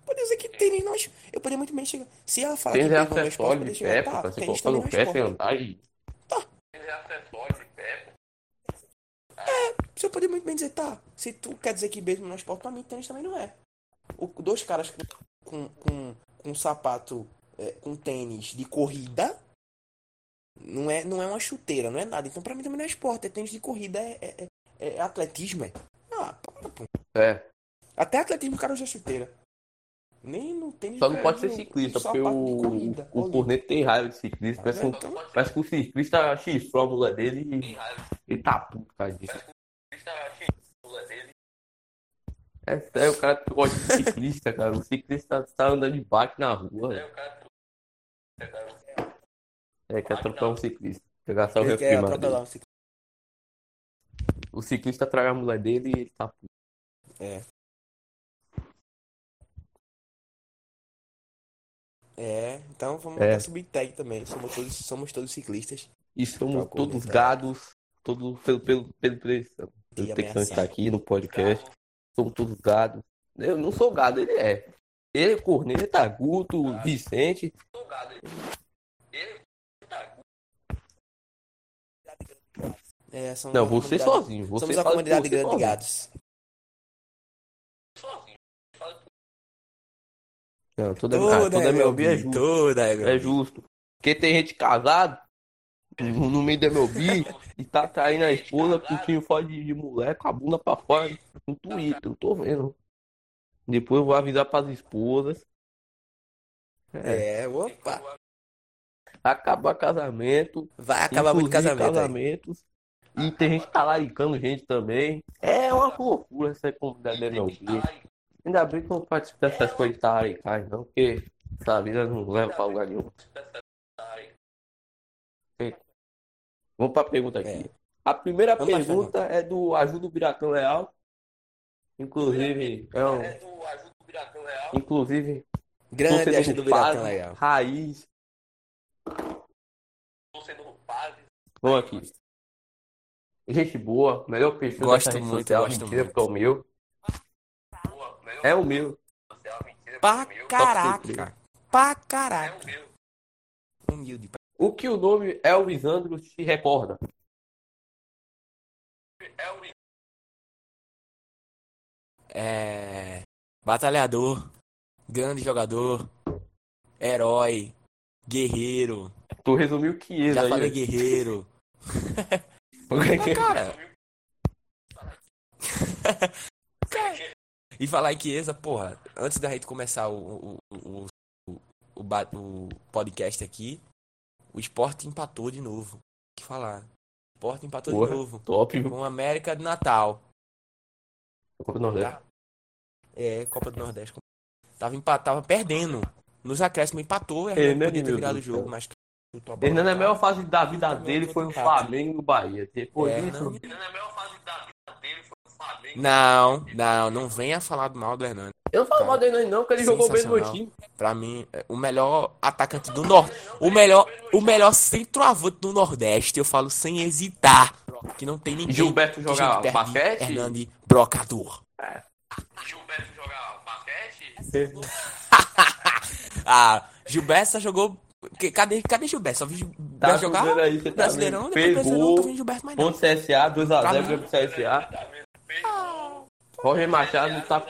Poderia dizer que tênis não é esporte. Eu poderia muito bem chegar. Se ela falar
Tênis
que
é
tênis não é esporte, eu
de
poderia
pé,
chegar,
pô,
tá,
pra você
tênis também
no
não é
pé
esporte.
andar e...
Tá.
Tênis é acessório de pé, pô.
Você poderia muito bem dizer, tá, se tu quer dizer que beisebol não é esporte, pra mim tênis também não é. O, dois caras com, com, com, com sapato, é, com tênis de corrida, não é, não é uma chuteira, não é nada. Então pra mim também não é esporte, é tênis de corrida, é, é, é- é atletismo, é. Ah, para, pô.
É.
Até atletismo o cara usa chuteira. Nem no tênis
Só não pode ser ciclista,
um
porque o, o corneto tem raiva de ciclista. Parece, um,
Então,
parece que o ciclista chifrou a mulher dele e ele tá puto por causa disso. É sério, o cara gosta de ciclista, cara. O ciclista tá andando de bike na rua. velho. É, quer atropelar um ciclista. Pegar só o
ele quer atropelar um ciclista.
O ciclista trai a mulher dele e ele tá puto.
É. É, então vamos
É.
subtag também. Somos todos, somos todos ciclistas.
E somos todos
corneto, é.
gados, todos pelo, pelo, pelo.
E
Pelo Texão está
ameaçar.
aqui no podcast. Somos todos gados. Eu não sou gado, ele é. Ele é corneta, Guto, Vicente.
É, somos
Não,
uma
você
comunidade-
sozinho. Você
Somos
fala
comunidade
você
grande de
sozinho.
gados.
Não, toda, ah, toda MLB é justo.
Toda
É
MLB.
justo. Porque tem gente casada no no meio da MLB e tá traindo a esposa com o time fora de, de mulher com a bunda pra fora no Twitter. Eu tô vendo. Depois eu vou avisar pras esposas. É.
É, opa.
Acabar casamento.
Vai acabar muito casamento. aí.
casamentos. E tem gente talaricando gente também. É uma loucura essa comunidade da MLB. Ainda bem que eu não participo dessas coisas de talaricar, não, porque essa vida não leva pra lugar nenhum. Vamos pra pergunta aqui.
É.
A primeira
Vamos
pergunta é do Ajuda Biracão Leal. Inclusive, é um. Inclusive,
Grande
torcedor
ajuda
do
do Biratão
Paz,
legal.
Raiz. Vamos aqui. Gente boa, melhor perfil
Gosto
dessa rede
muito,
social,
gosto
mentira,
muito.
porque é o meu. É o meu.
Pra caraca. Pra caraca. Humilde.
O que o nome Elvis Andros te recorda?
É. Batalhador. Grande jogador. Herói. Guerreiro.
Tu resumiu que isso
Já
aí.
falei
né?
guerreiro. Mas, cara. e falar em Chiesa, porra, antes da gente começar o, o, o, o, o podcast aqui, o esporte empatou de novo. O que falar? O esporte empatou
Porra.
de novo.
Top.
Com o América de Natal.
Copa do Nordeste.
Tá? É, Copa do Nordeste. Tava, empa- tava perdendo. Nos acréscimos empatou.
Hernani,
Hernani podia ter virado o
do
jogo,
céu.
mas chutou a bola
Hernando, a melhor fase da vida dele
foi
o. Flamengo e o Bahia. Depois
É,
disso.
não- Não, não, não venha falar mal do Hernani.
Eu não falo
Cara,
mal dele não, porque ele jogou bem no meu time.
Pra mim, é o melhor atacante do Norte. O melhor, o melhor centroavante do Nordeste, eu falo sem hesitar. Que não tem ninguém.
Gilberto
que
joga basquete?
Hernani Brocador.
Gilberto joga basquete?
Ah, Gilberto só jogou. que- Cadê, cadê Gilberto? Só vi Gilberto
Tá
jogar
aí, tá
Brasileirão, depois
Fez
Brasileirão, não tô Gilberto mais não.
contra o CSA, 2x0
Pra
pro CSA. Roger Machado tá.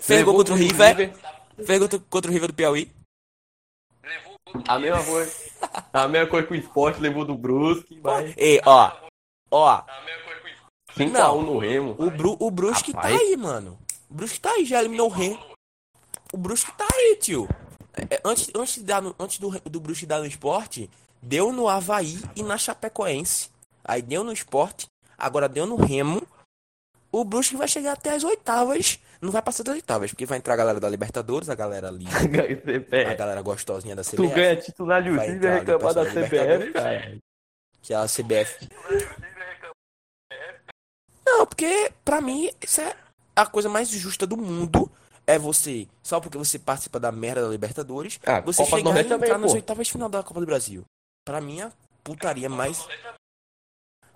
Fez gol contra o
pro
River. Fez gol contra o River do Piauí.
A mesma coisa. A mesma coisa que o esporte levou do Brusque, mas.
E, ó. Ó,
5x1
Não.
no Remo.
o, Bru, o Brusque tá
Rapaz.
aí, mano. O Brusque tá aí, já eliminou o Remo. O Brusque tá aí, tio. É, é, antes antes, de dar no, antes do, do Brusque dar no esporte, deu no Havaí e na Chapecoense. Aí deu no esporte, agora deu no Remo. O Brusque vai chegar até as oitavas. Não vai passar das oitavas, porque vai entrar a galera da Libertadores, a galera ali, a galera gostosinha da
Tu
CBF.
ganha titular de
Vai
e
entrar
reclamar da. CBF, cara.
Que é a CBF. Não, porque pra mim, isso é. a coisa mais justa do mundo é você, só porque você participa da merda da Libertadores,
Ah,
você
Copa
chegar e entrar
também,
nas
pô.
oitavas final da Copa do Brasil. Pra mim, a putaria mais.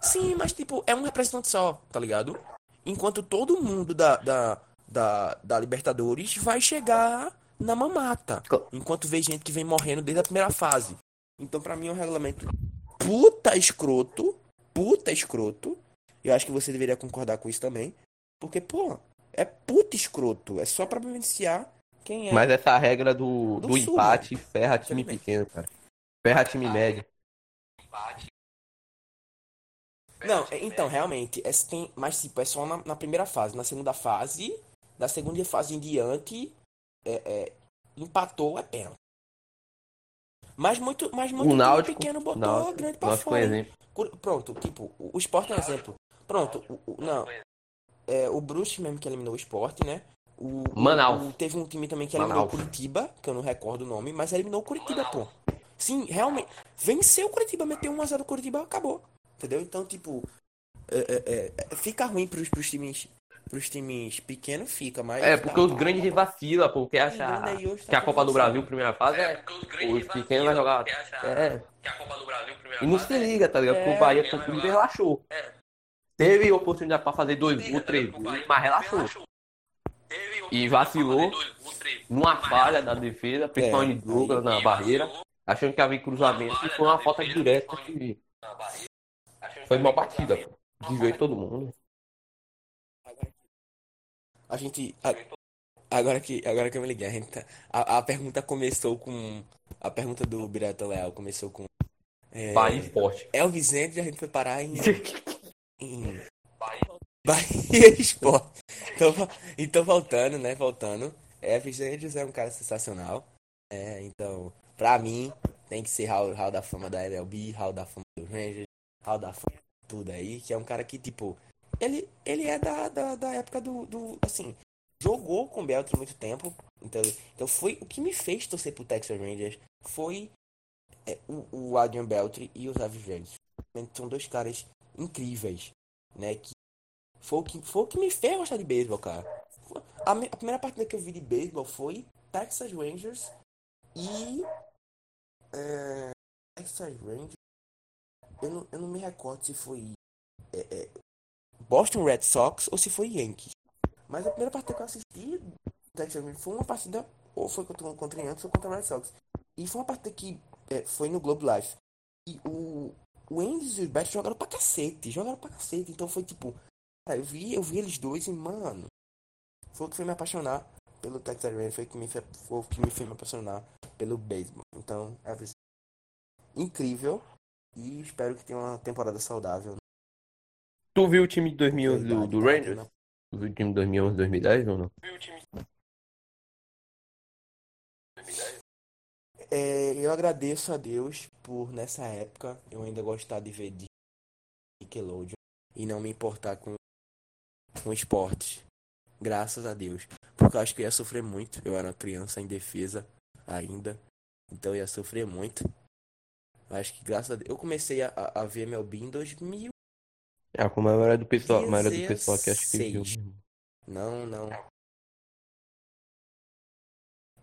Sim, mas tipo, é um representante só, tá ligado? Enquanto todo mundo da, da, da, da Libertadores vai chegar na mamata. Enquanto vê gente que vem morrendo desde a primeira fase. Então, pra mim, é um regulamento puta escroto. Puta escroto. Eu acho que você deveria concordar com isso também. Porque, pô, é puta escroto. É só pra beneficiar quem é.
Mas essa regra do,
Do
do
Sul,
empate ferra time pequeno, cara. Ferra time médio.
Não, é- então, realmente, é, tem, mas tipo, é só na, na primeira fase. Na segunda fase, da segunda fase em diante, é, é, empatou, é pênalti. Mas muito, mas muito
O Náutico,
pequeno botou
Náutico,
a grande pra
Náutico
fora. Pronto, tipo, o, Sport é um exemplo. Pronto, o, o- não. É, o Bruce mesmo que eliminou o Sport, né? O,
Manaus.
o- teve um time também que eliminou o
Manaus.
Curitiba, que eu não recordo o nome, mas eliminou o Curitiba, pô. Sim, realmente. Venceu o Curitiba, meteu 1x0 o Curitiba, acabou. Entendeu? Então, tipo, é, é, é, fica ruim pros, pros times. Pros times pequenos fica, mas.
É, porque os grandes vacilam, porque acha
Engana aí, hoje tá
que a Copa do. Brasil, primeira fase, é. Os pequenos vai jogar. É. E não se liga, tá ligado? Porque
É.
o Bahia com o Cruzeiro relaxou. Teve oportunidade pra fazer dois gols, três gols, mas relaxou. E vacilou numa falha da defesa, principalmente
É.
Douglas na barreira, achando que havia cruzamento e foi uma falta direta que foi mal batida, pô. Desviou todo mundo.
A gente. a- agora, que, agora que eu me liguei, a, gente tá- a, a pergunta começou com. A pergunta do Birata Leal começou com. É,
Bahia Esporte.
Elvis Endres, a gente foi parar em. em Bahia Esporte. Então, então, voltando, né? Voltando. Elvis Endres é um cara sensacional. É, então, pra mim, tem que ser Hall, Hall da Fama da LLB, Hall da Fama do Rangers, Hall da Fama tudo aí, que é um cara que, tipo, ele, ele é da, da, da época do, do. Assim, jogou com o Beltran muito tempo. Então, então foi o que me fez torcer pro Texas Rangers foi é, o, o Adrian Beltry e os Elvis Rangers. São dois caras incríveis, né? Que foi o que, foi o que me fez gostar de beisebol, cara. A, a primeira partida que eu vi de beisebol foi Texas Rangers e. é, Texas Rangers. Eu não, eu não me recordo se foi é, é, Boston Red Sox ou se foi Yankees. Mas a primeira partida que eu assisti Rangers foi uma partida, ou foi contra, contra Yankees ou contra Red Sox. E foi uma partida que é, foi no Globe Life. E o, o Andes e o Beto jogaram pra cacete, jogaram pra cacete. Então foi tipo, cara, eu vi, eu vi eles dois e, mano, foi o que foi me apaixonar pelo Texas Rangers, foi o que me, que me fez me apaixonar pelo beisebol. Então, é incrível e espero que tenha uma temporada saudável.
Tu viu o time de 2011 do, do
tá?
Rangers? Tu viu o time de 2011, 2010 ou não?
É, eu agradeço a Deus por, nessa época, eu ainda gostar de ver de Nickelodeon e não me importar com, com esportes. Graças a Deus. Porque eu acho que eu ia sofrer muito. Eu era uma criança indefesa ainda. Então eu ia sofrer muito. Eu acho que graças a Deus. Eu comecei a, a a ver MLB em 2000.
É, como a maioria do pessoal, a maioria do pessoal que acho que viu.
16. Não, não.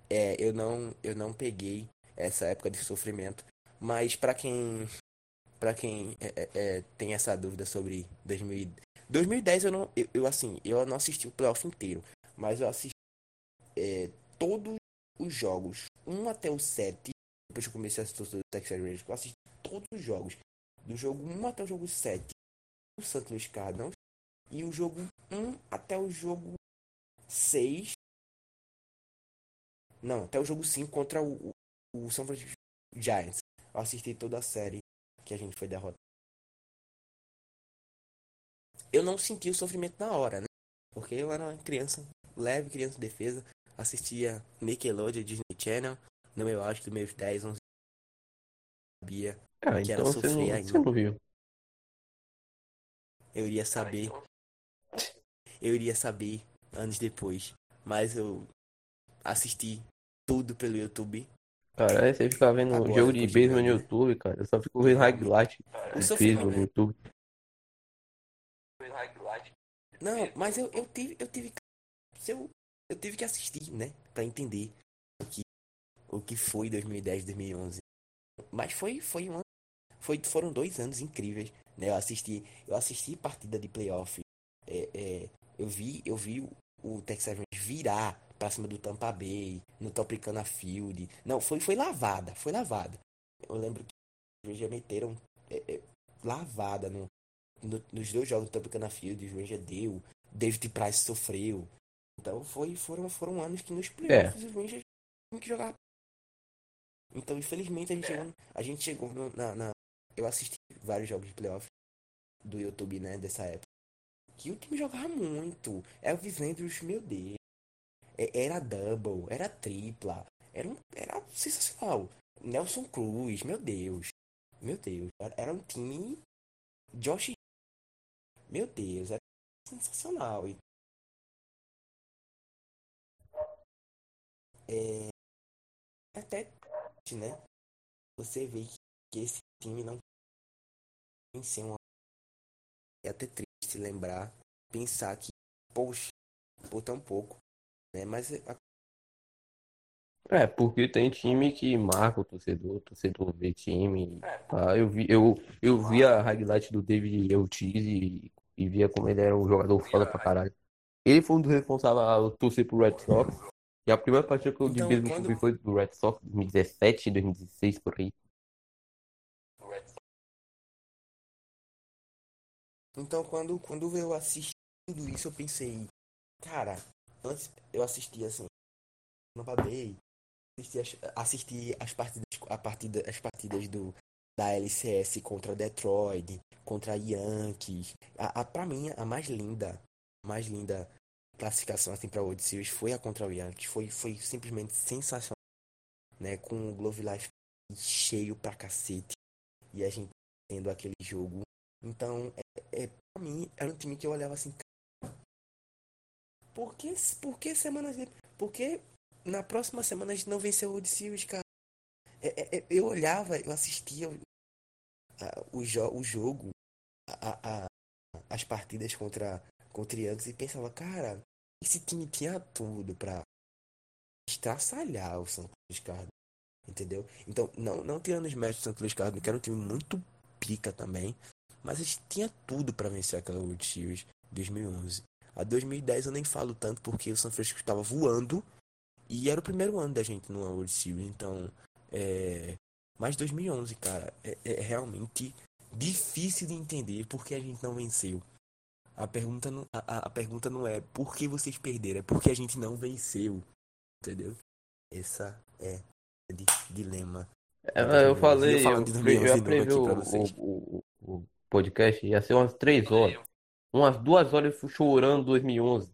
É, eu não, eu não peguei essa época de sofrimento, mas pra quem, para quem é, é, é, tem essa dúvida sobre 2000, 2010 eu não, eu, eu, assim, eu não assisti o playoff inteiro, mas eu assisti é, todos os jogos, 1 até o 7, depois que eu comecei a assistir o Texas Rangers, eu assisti todos os jogos, do jogo 1 até o jogo 7, o St. Louis Cardinals, e o jogo 1 até o jogo 6. Não, até o jogo 5 contra o, o, o São Francisco Giants. Eu assisti toda a série que a gente foi derrotado. Eu não senti o sofrimento na hora, né? Porque eu era uma criança, leve criança de defesa. Assistia Nickelodeon, Disney Channel. No meu auge dos meus 10, 11 sabia.
Ah,
Que era
então você não,
sofrer
você
ainda.
não viu.
Eu iria saber. Eu iria saber anos depois. Mas eu assisti tudo pelo YouTube.
Cara, você fica vendo
Agora,
jogo de beisebol no? YouTube, cara. Eu só fico vendo highlight beisebol no? YouTube.
Não, mas eu, eu tive, eu tive eu, eu tive que assistir, né? Pra entender o que, o que foi 2010, 2011. Mas foi, foi um ano, foi, foram dois anos incríveis, né? Eu assisti, eu assisti partida de playoff. É, é, eu vi, eu vi o, o Texas Rangers virar pra cima do Tampa Bay, no Tropicana Field. Não, foi, foi lavada, foi lavada. Eu lembro que os Rangers meteram é, é, lavada no, no- nos dois jogos do Tropicana Field, os Rangers deu, David Price sofreu. Então foi, foram, foram anos que nos playoffs os Rangers tinham que jogar. Então, infelizmente, a gente chegou, a gente chegou na, na- Eu assisti vários jogos de playoff do YouTube, né, dessa época. Que o time jogava muito. Elvis Andrews, meu Deus. É- Era double, era tripla. Era, um, era sensacional. Nelson Cruz, meu Deus. Meu Deus. Era, um time. Josh. Meu Deus, era sensacional. E- É, até, né? Você vê que, esse time não venceu uma. É até triste lembrar, pensar que, poxa, por tão pouco, né? Mas a-
É, porque tem time que marca o torcedor, o torcedor vê time. Ah, eu vi, eu, eu vi a highlight do David Ortiz e, e via como ele era um jogador foda pra caralho. Ele foi um dos responsáveis a torcer pro Red Sox. E a primeira partida que eu de
Então,
beisebol
quando-
que eu vi foi do Red Sox, 2017, 2016, por aí.
Então, quando, quando eu assisti tudo isso, eu pensei, cara, antes eu assistia assim, no Bay, assisti as, assisti as partidas, a partida, as partidas do, da LCS contra Detroit, contra Yankees. A, a, pra mim, a mais linda, mais linda classificação assim pra World Series foi a contra o Yankees. Foi, foi simplesmente sensacional, né? Com o Glove Life cheio pra cacete. E a gente tendo aquele jogo. Então, é, é, pra mim, era um time que eu olhava assim. "Cara, Por que, por que semanas Por que na próxima semana a gente não venceu o Series, cara? É, é, é, eu olhava, eu assistia a- o, jo o jogo, a, a- as partidas contra, o Yankees e pensava, cara, esse time tinha tudo pra estraçalhar o Luís Cardinals, entendeu? Então, não, não tirando os méritos do Luís Cardinals, que era um time muito pica também, mas a gente tinha tudo pra vencer aquela World Series 2011. A 2010 eu nem falo tanto porque o São Francisco estava voando e era o primeiro ano da gente no World Series, então é... Mas 2011, cara, é, é realmente difícil de entender por que a gente não venceu. A pergunta não, a, a- pergunta não é por que vocês perderam, é porque a gente não venceu. Entendeu? Essa é di- dilema.
É, eu falei,
eu de
eu,
2011
eu
de vocês.
o, o, o podcast, ia ser umas três horas. Umas duas horas eu fui chorando 2011.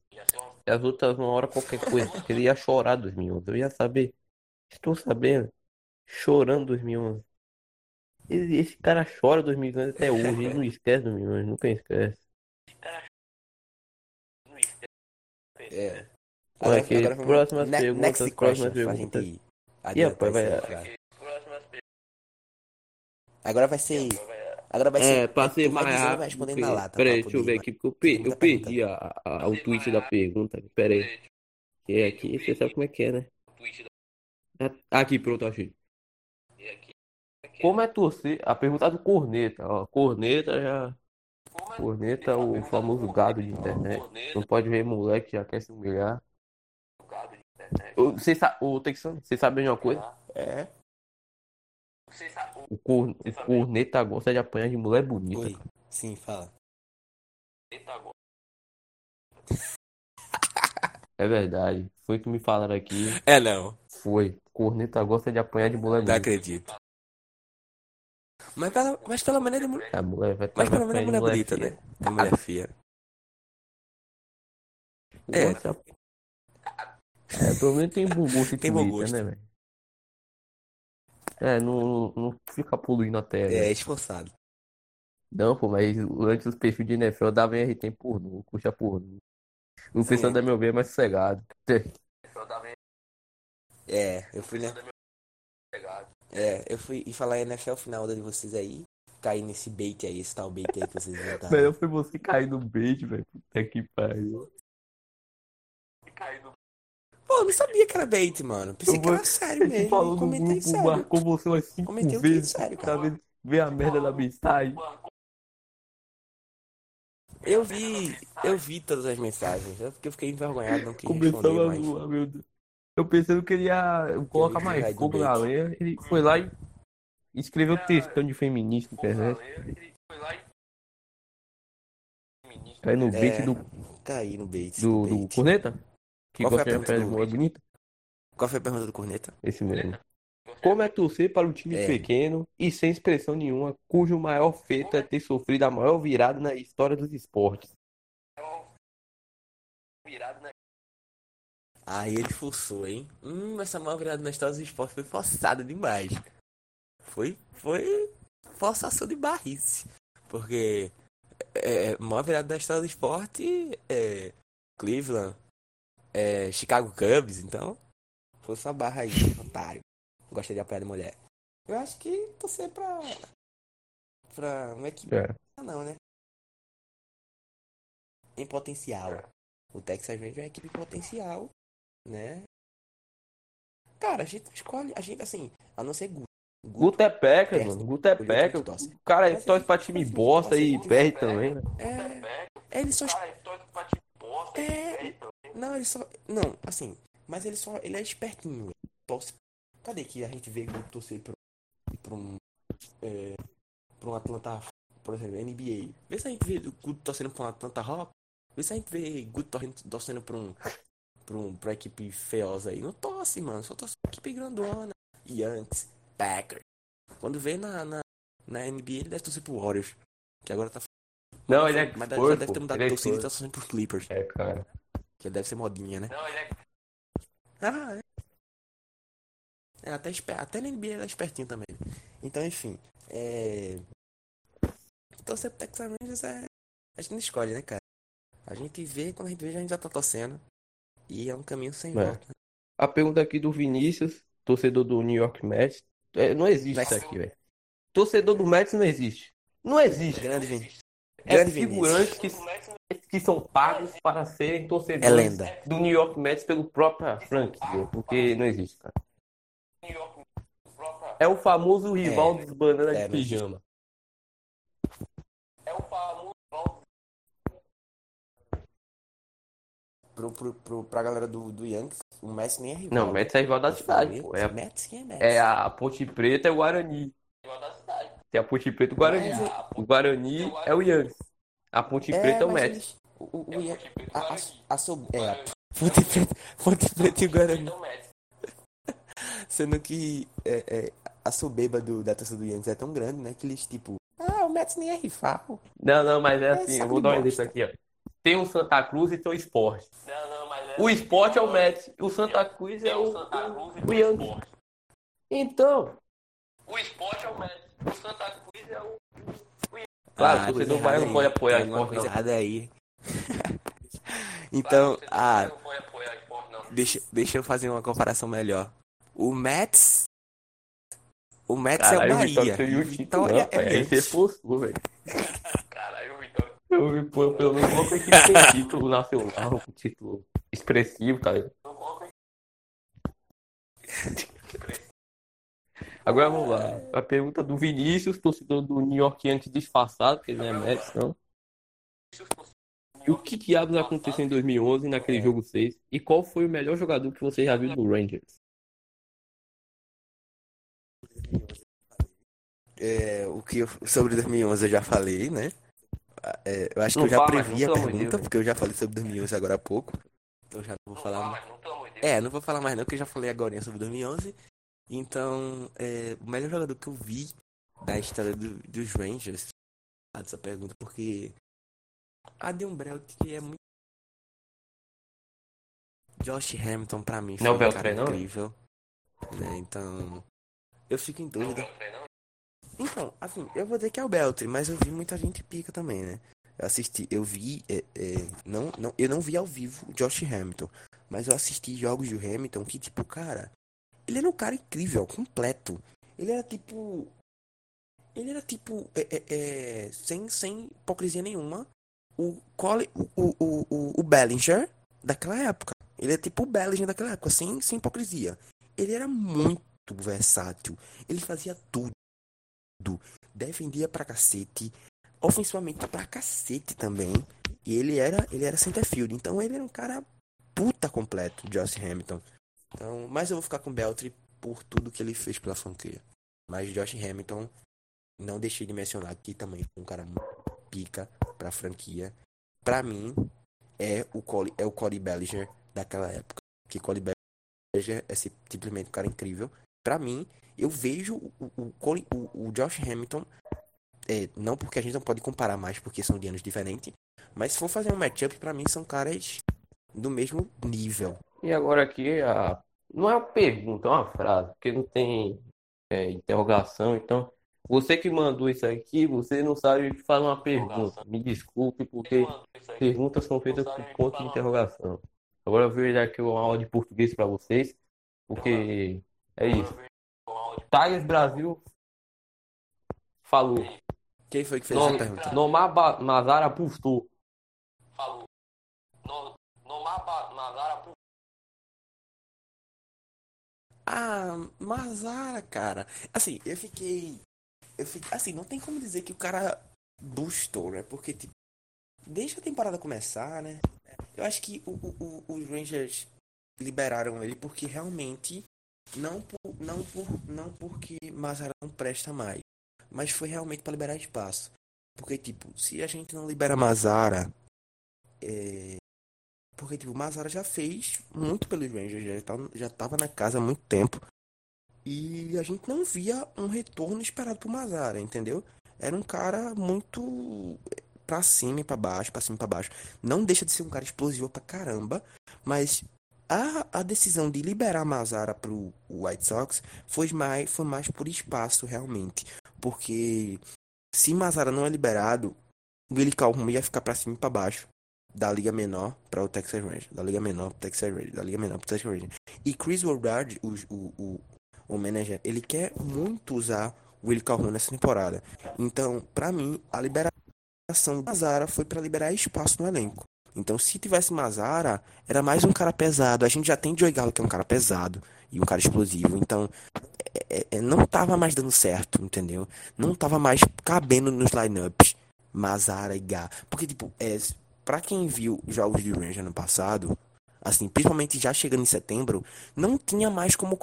E as outras uma hora qualquer coisa, porque ele ia chorar 2011. Eu ia saber. Estou sabendo. Chorando 2011. Esse, esse cara chora 2011 até hoje. Ele não esquece 2011, nunca esquece.
É.
Olha aqui,
vamos-
próximas
ne-
perguntas,
next
próximas
question,
perguntas.
gente
E
adiantar
rapaz, vai-
claro. Agora vai ser. Agora vai
É,
ser. tu vai
mais
vai
rápido.
respondendo
porque-
na lata.
Peraí,
pra
deixa eu ver aqui, porque eu, pe- eu perdi a, a- o tweet da pergunta. Peraí. Que é aqui, você sabe como é que é, né? Ah, Aqui, pronto, achei. Como é torcer? A pergunta do Corneta, ó. Corneta já. Corneta, o famoso gado de internet. Não pode ver moleque, já quer se humilhar. Você sabe, ô Texano, você sabe de uma coisa?
É.
O, cor, o corneta gosta de apanhar de mulher bonita.
Oi. Sim, fala.
É verdade. Foi que me falaram aqui.
É não.
Foi. Corneta gosta de apanhar de mulher
Não
bonita.
acredito. Mas pela, mas pelo menos ele.
A mulher vai
Mas é
apanhar
mulher
de
bonita,
feia.
né? É mulher feia. É.
É, pelo menos tem e
Tem gosto.
né, velho? É, não, não, não fica poluindo a tela.
É esforçado.
Não, pô, mas antes os perfis de NFL davam RT pornô, curta pornô. O
Sim.
pessoal da meu ver é mais sossegado.
É, eu fui, né? É, eu fui e falar NFL final de vocês aí. Cair nesse bait aí, esse tal bait aí que vocês inventaram.
Melhor foi você cair no bait, velho. Puta que pariu.
Eu não sabia que era bait, mano. Pensei que era sério
Ele
mesmo.
falou
comentei
grupo,
sério.
marcou você umas cinco
Comentei
vezes.
sério,
Tá
cara.
vendo? Vê a merda da mensagem.
Eu vi, eu vi todas as mensagens. Eu, porque eu fiquei envergonhado, não quis
Começou a meu Deus. Eu pensando que ele ia colocar mais fogo na lenha. Ele foi lá e escreveu textão de feminista na internet. Cai no bait
É,
do,
Caí no bait.
do, do
bait.
corneta. Que
Qual foi a
gosta de
pergunta
pele
do-
boa bonita.
Qual foi a pergunta do corneta?
Esse mesmo. Como é torcer para um time
É.
pequeno e sem expressão nenhuma, cujo maior feito é ter sofrido a maior virada na história dos esportes?
Aí ele forçou, hein? Hum, essa maior virada na história do esporte foi forçada demais. Foi, foi forçação de barrice. Porque é, é, maior virada da história do esporte é Cleveland, é Chicago Cubs, então força a barra aí, otário. Gosta de apoiar de mulher. Eu acho que torcer pra. pra uma equipe.
É.
Não, né? Em potencial. O Texas Rangers é uma equipe potencial, né? Cara, a gente escolhe, a gente assim, a não ser Guto. Guto
é Packers,
Perde.
mano. Guto é
Guto
Packers.
torce.
O cara torce pra time bosta e perde também, né?
É, ele só é, não, ele só, não, assim, mas ele só, ele é espertinho. Torce. Cadê que a gente vê Guto torcer pra, um, é, pra um Atlanta, por exemplo, NBA? Vê se a gente vê o Guto torcendo pra um Atlanta Rock. Vê se a gente vê Guto torcendo, torcendo pra um, pra um, pra equipe feiosa aí. Não torce, mano, só torce pra equipe grandona. Yankees, Packers. Quando vê na, na, na NBA, ele deve torcer pro Warriors. Que agora tá
Não, ele é
mas já
Spurs,
deve ter mudado
Ele é
de torcida e tá
Spurs.
torcendo pro Clippers.
É, cara.
Que deve ser modinha, né? Ah, é. É, até, esper- até na NBA ele é espertinho também. Então, enfim. É. Torcer pro Texas Rangers é. A gente não escolhe, né, cara? A gente vê, quando a gente vê, a gente já tá torcendo. E é um caminho sem
É.
volta.
A pergunta aqui do Vinícius, torcedor do New York Mets. É, não existe
Mas-
isso aqui, velho. Torcedor do Mets não existe. Não existe.
Grande Vini.
É figurantes que, que são pagos para serem
É
torcedores
lenda.
do New York Mets pelo próprio franquia, porque não existe, cara. É o famoso rival
É.
dos bananas
É,
de
não existe.
pijama.
Pro, pro, pro, pra galera do, do Yankees, o Messi nem é rival.
Não, o Mets é rival da cidade, pô. É,
Mets quem é Mets?
é a Ponte Preta e o Guarani. Tem a Ponte Preta e o Guarani.
Mas
O Guarani é o Yankees. A Ponte Preta é o
mas
Mets.
O, o, o, Yan- a, a, a, é, a Ponte Preta, Ponte Preta e Guarani. Sendo que é, é, a soberba do, da torcida do Yankees é tão grande, né? Que eles, tipo, ah, o Mets nem é rival.
Não, não, mas é
É,
assim, eu vou dar um exemplo aqui, ó. Tem o Santa Cruz e tem o Sport. O Sport é o Mets, o Santa Cruz é o, o, o Yankees. Então, o Sport é o Mets, o Santa Cruz é o Claro,
Ah,
o torcedor
coisa
vai não pode apoiar
tem
esporte,
coisa
não.
errada aí. então, ah,
não pode apoiar esporte, não.
deixa, deixa eu fazer uma comparação melhor. O Mets. O Mets
Caralho,
é
o Vitória
Bahia. e
o título,
Vitória
não,
é
pai. Aí você
Yankees.
forçou, velho. Caralho, o Vitória. Eu vi, pô, pelo menos uma equipe que tem título nacional, um título expressivo, cara. Agora vamos lá. A pergunta do Vinícius, torcedor do New York Yankees disfarçado, porque ele não é Mets, não. O que diabos aconteceu em 2011 naquele jogo 6? E qual foi o melhor jogador que você já viu do Rangers?
É, o que eu, sobre 2011 eu já falei, né? Ah, é, eu acho que
Não
eu já previ
não,
a pergunta, porque eu já falei sobre 2011 agora há pouco. Então já não vou falar mais. É, não vou falar mais não, porque eu já falei agora sobre 2011. Então, é, o melhor jogador que eu vi da história do- dos Rangers, ah, dessa pergunta, porque Adam Brelt é muito... Josh Hamilton pra mim foi
Não é o
um cara
não?
incrível. Né? Então, eu fico em dúvida. Então, assim, eu vou dizer que é o Beltri, mas eu vi muita gente pica também, né? Eu assisti, eu vi, é, é, não, não, eu não vi ao vivo o Josh Hamilton, mas eu assisti jogos do Hamilton que, tipo, cara, ele era um cara incrível, completo. Ele era tipo, ele era tipo, é, é, é, sem, sem hipocrisia nenhuma, o, Cole, o, o, o, o, Bellinger daquela época. Ele é tipo o Bellingham daquela época, sem, sem hipocrisia. Ele era muito versátil. Ele fazia tudo. Defendia pra cacete. Ofensivamente pra cacete também. E ele era, ele era center field. Então ele era um cara puta completo, Josh Hamilton. Então, mas eu vou ficar com Beltry por tudo que ele fez pela franquia. Mas Josh Hamilton, não deixei de mencionar que também um cara muito pica pra franquia. Pra mim, é o Cody, é o Cody Bellinger daquela época. Que Cody Bellinger é simplesmente um cara incrível. Pra mim, eu vejo o, o, o, o Josh Hamilton, é, não porque a gente não pode comparar mais porque são de anos diferentes, mas se for fazer um matchup, pra mim são caras do mesmo nível.
E agora aqui, a... não é uma pergunta, é uma frase, porque não tem é, interrogação. Então, você que mandou isso aqui, você não sabe fazer uma pergunta. Me desculpe, porque perguntas são feitas com ponto de interrogação. Agora eu vou dar aqui uma aula de português para vocês, porque é isso. Tigers Brasil falou.
Quem foi que fez
Nom-
essa pergunta?
Nomar Ba- Mazara postou. Mazara postou.
Ah, Mazara, cara. Assim, eu fiquei. Eu fiquei. Assim, não tem como dizer que o cara boostou, né? Porque, tipo, desde a temporada começar, né? Eu acho que o, o- o- os Rangers liberaram ele porque realmente. Não por, não por, não porque Mazara não presta mais. Mas foi realmente para liberar espaço. Porque, tipo, se a gente não libera Mazara. É, porque, tipo, o Mazara já fez muito pelos Rangers, já, tá, já tava na casa há muito tempo. E a gente não via um retorno esperado pro Mazara, entendeu? Era um cara muito pra cima e pra baixo, pra cima e pra baixo. Não deixa de ser um cara explosivo pra caramba, mas a, a decisão de liberar Mazara pro White Sox foi mais, foi mais por espaço, realmente. Porque se Mazara não é liberado, o Willie Calhoun ia ficar pra cima e pra baixo da liga menor para o Texas Rangers, da liga menor pro Texas Rangers, da liga menor pro Texas Rangers. E Chris Woodard, o, o, o, o manager, ele quer muito usar o Willie Calhoun nessa temporada. Então, pra mim, a liberação do Mazara foi para liberar espaço no elenco. Então, se tivesse Mazara, era mais um cara pesado. A gente já tem Joey Gallo, que é um cara pesado e um cara explosivo. Então, é- é- não tava mais dando certo, entendeu? Não tava mais cabendo nos lineups. Mazara e Gá. Porque, tipo, é, pra quem viu jogos de Ranger ano passado, assim, principalmente já chegando em setembro, não tinha mais como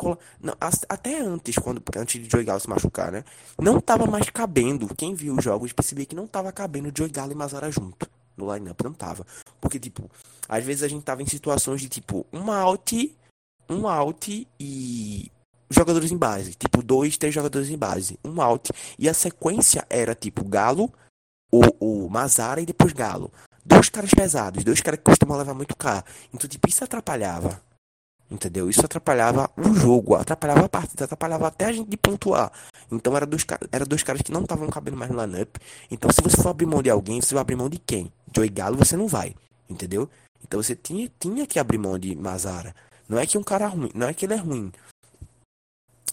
as- até antes, quando antes de Galo se machucar, né? Não tava mais cabendo. Quem viu os jogos percebia que não tava cabendo Joey Galo e Mazara junto. No lineup não tava. Porque, tipo, às vezes a gente tava em situações de tipo, um out, um out e jogadores em base. Tipo, dois, três jogadores em base. Um out. E a sequência era tipo Galo, o, o Mazara e depois Galo. Dois caras pesados, dois caras que costumam levar muito K. Então, tipo, isso atrapalhava. Entendeu? Isso atrapalhava o jogo, atrapalhava a partida, atrapalhava até a gente de pontuar. Então era dois, era dois caras que não estavam cabendo mais no lineup. Então se você for abrir mão de alguém, você vai abrir mão de quem? Joey Galo você não vai. Entendeu? Então você tinha, tinha que abrir mão de Mazara. Não é que um cara ruim, não é que ele é ruim.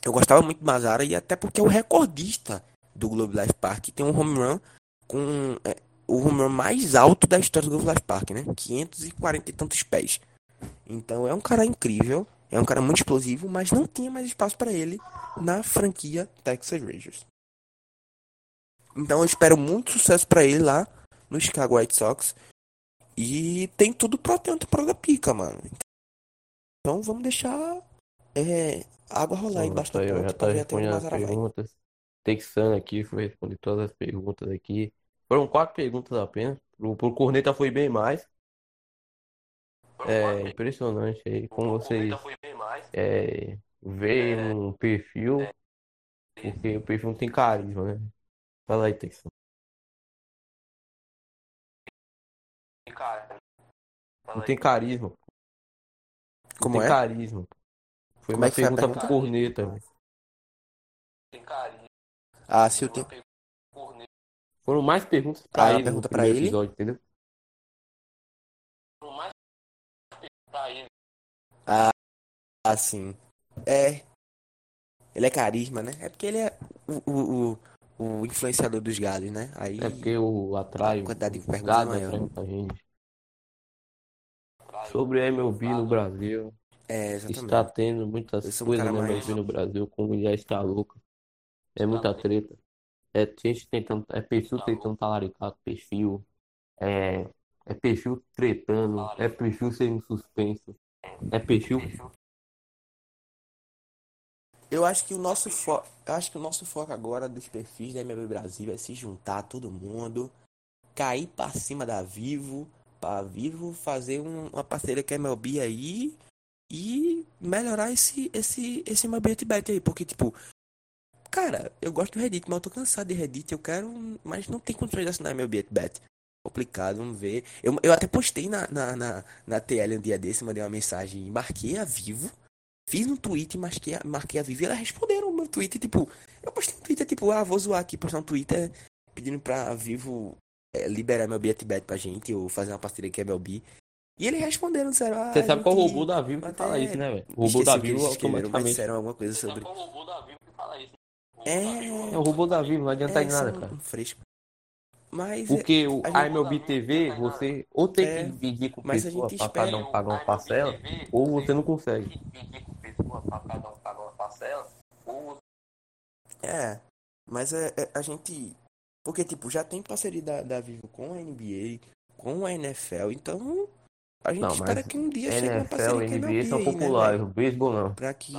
Eu gostava muito de Mazara e até porque é o recordista do Globe Life Park. Tem um home run com é, o run mais alto da história do Life Park, né? 540 e tantos pés. Então é um cara incrível, é um cara muito explosivo, mas não tinha mais espaço para ele na franquia Texas Rangers. Então eu espero muito sucesso para ele lá no Chicago White Sox e tem tudo pra ter uma temporada pica, mano. Então vamos deixar é, água rolar embaixo da
aí, eu já tá respondendo as perguntas. Texano aqui, foi responder todas as perguntas aqui. Foram quatro perguntas apenas. Pro, pro Corneta foi bem mais. É impressionante aí como vocês é, veem um perfil, porque o perfil não tem carisma, né? Fala aí, Texano. Não tem carisma. Não
Como
tem
é?
carisma. Foi
Como é
uma
a
pergunta pro? Corneta, velho.
Ah, se eu tenho.
Foram mais perguntas
Ah,
pra
uma
ele no
pergunta pra
primeiro
ele?
episódio, entendeu?
Ah, sim. É. Ele é carisma, né? É porque ele é o, o, o, o influenciador dos gados, né? Aí
É porque o atrai
a quantidade de
o
perguntas
gado
maior.
gente. sobre a MLB no Brasil.
É,
Está tendo muitas
Eu um
coisas na
mais-
MLB no Brasil, como já está louca. É muita treta. É gente tentando, é perfil tentando talaricar perfil. É, é perfil tretando, é perfil sendo suspenso. É perfil.
Eu acho que o nosso foco, eu acho que o nosso foco agora dos perfis da MLB Brasil é se juntar todo mundo, cair pra cima da Vivo, pra Vivo fazer um- uma parceria com a MLB aí e melhorar esse esse esse MLB Bet aí, porque tipo, cara, eu gosto do Reddit, mas eu tô cansado de Reddit, eu quero, mas não tem condições de assinar MLB Bet. Complicado, vamos ver. Eu, eu até postei na, na, na, na TL um dia desse, mandei uma mensagem, marquei a Vivo. Fiz um tweet, marquei, marquei a Vivi e elas responderam o meu tweet, tipo, eu postei um Twitter, tipo, ah, vou zoar aqui, postar um Twitter pedindo pra Vivo é, liberar meu bet pra gente, ou fazer uma parceria com a MLB. E eles responderam, disseram, ah,
Você sabe qual é o robô da Vivo que fala isso, né, velho? O robô da
o que
Vivo automaticamente.
disseram alguma coisa sobre... É,
É o robô da Vivo, não adianta
é,
de nada, cara.
fresco. Mas, é,
Porque o,
a
a MLB TV, você ou tem
É,
que dividir com
mas
pessoa pra cada um pagar uma parcela, ou você não consegue.
É, mas é, é- a gente. Porque, tipo, já tem parceria da, da Vivo com a NBA, com a NFL, então a gente
Não,
espera que um dia chegue uma
NFL
parceria
e
com a
NBA são
né,
populares,
velho?
o beisebol não.
Pra que.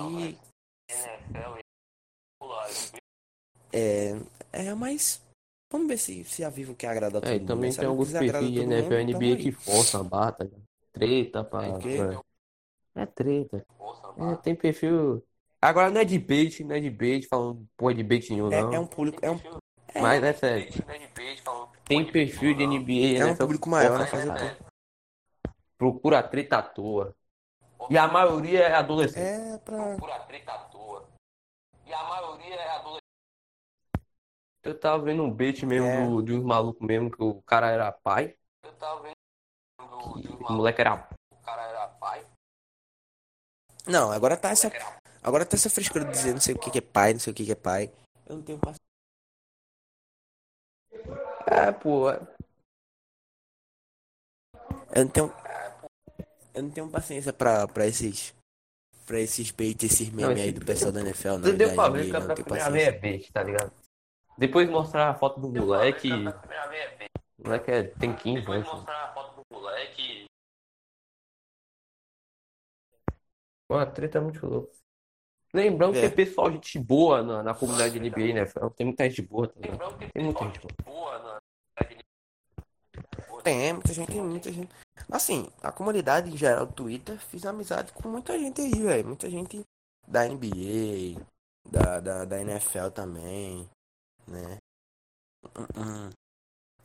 É, é, mas. Vamos ver se, se a Vivo quer agradar todo
É, e
mundo.
também
né?
Tem alguns perfis de NFL e
mundo,
NBA que forçam a barra, tá? Treta pra.
É
pra- É treta. É, tem perfil. Agora não é de bait, não é de bait, falando porra de bait nenhum,
É,
não.
é um público. É um,
Mas é sério. Tem perfil de NBA e
é um público maior, né?
força a
Fazer
barra.
o quê?
Procura treta à toa. E a maioria é adolescente. Eu tava vendo um bait mesmo
É.
do, de uns malucos mesmo, que o cara era pai. Que o moleque era.
Não, agora tá essa. Agora tá essa frescura de dizer não sei o que que é pai, não sei o que que é pai. Eu não tenho paciência.
É, pô. é-
Eu não tenho. Eu não tenho paciência pra, pra esses. Pra esses bait, esses memes
esse-
aí do pessoal da NFL, não.
Deu pra ver que a vez é bait, tá ligado? Depois mostrar a foto do moleque. O moleque é, tem 15 anos. né? Pô, a treta é muito louca. Lembrando que
É.
tem pessoal, gente boa na, na comunidade NBA, né? Tem muita gente boa, tá ligado? Tem muita gente boa.
Tem, muita gente, muita gente. Assim, a comunidade em geral do Twitter fiz amizade com muita gente aí, velho. Muita gente da NBA, da, da, da NFL também, né?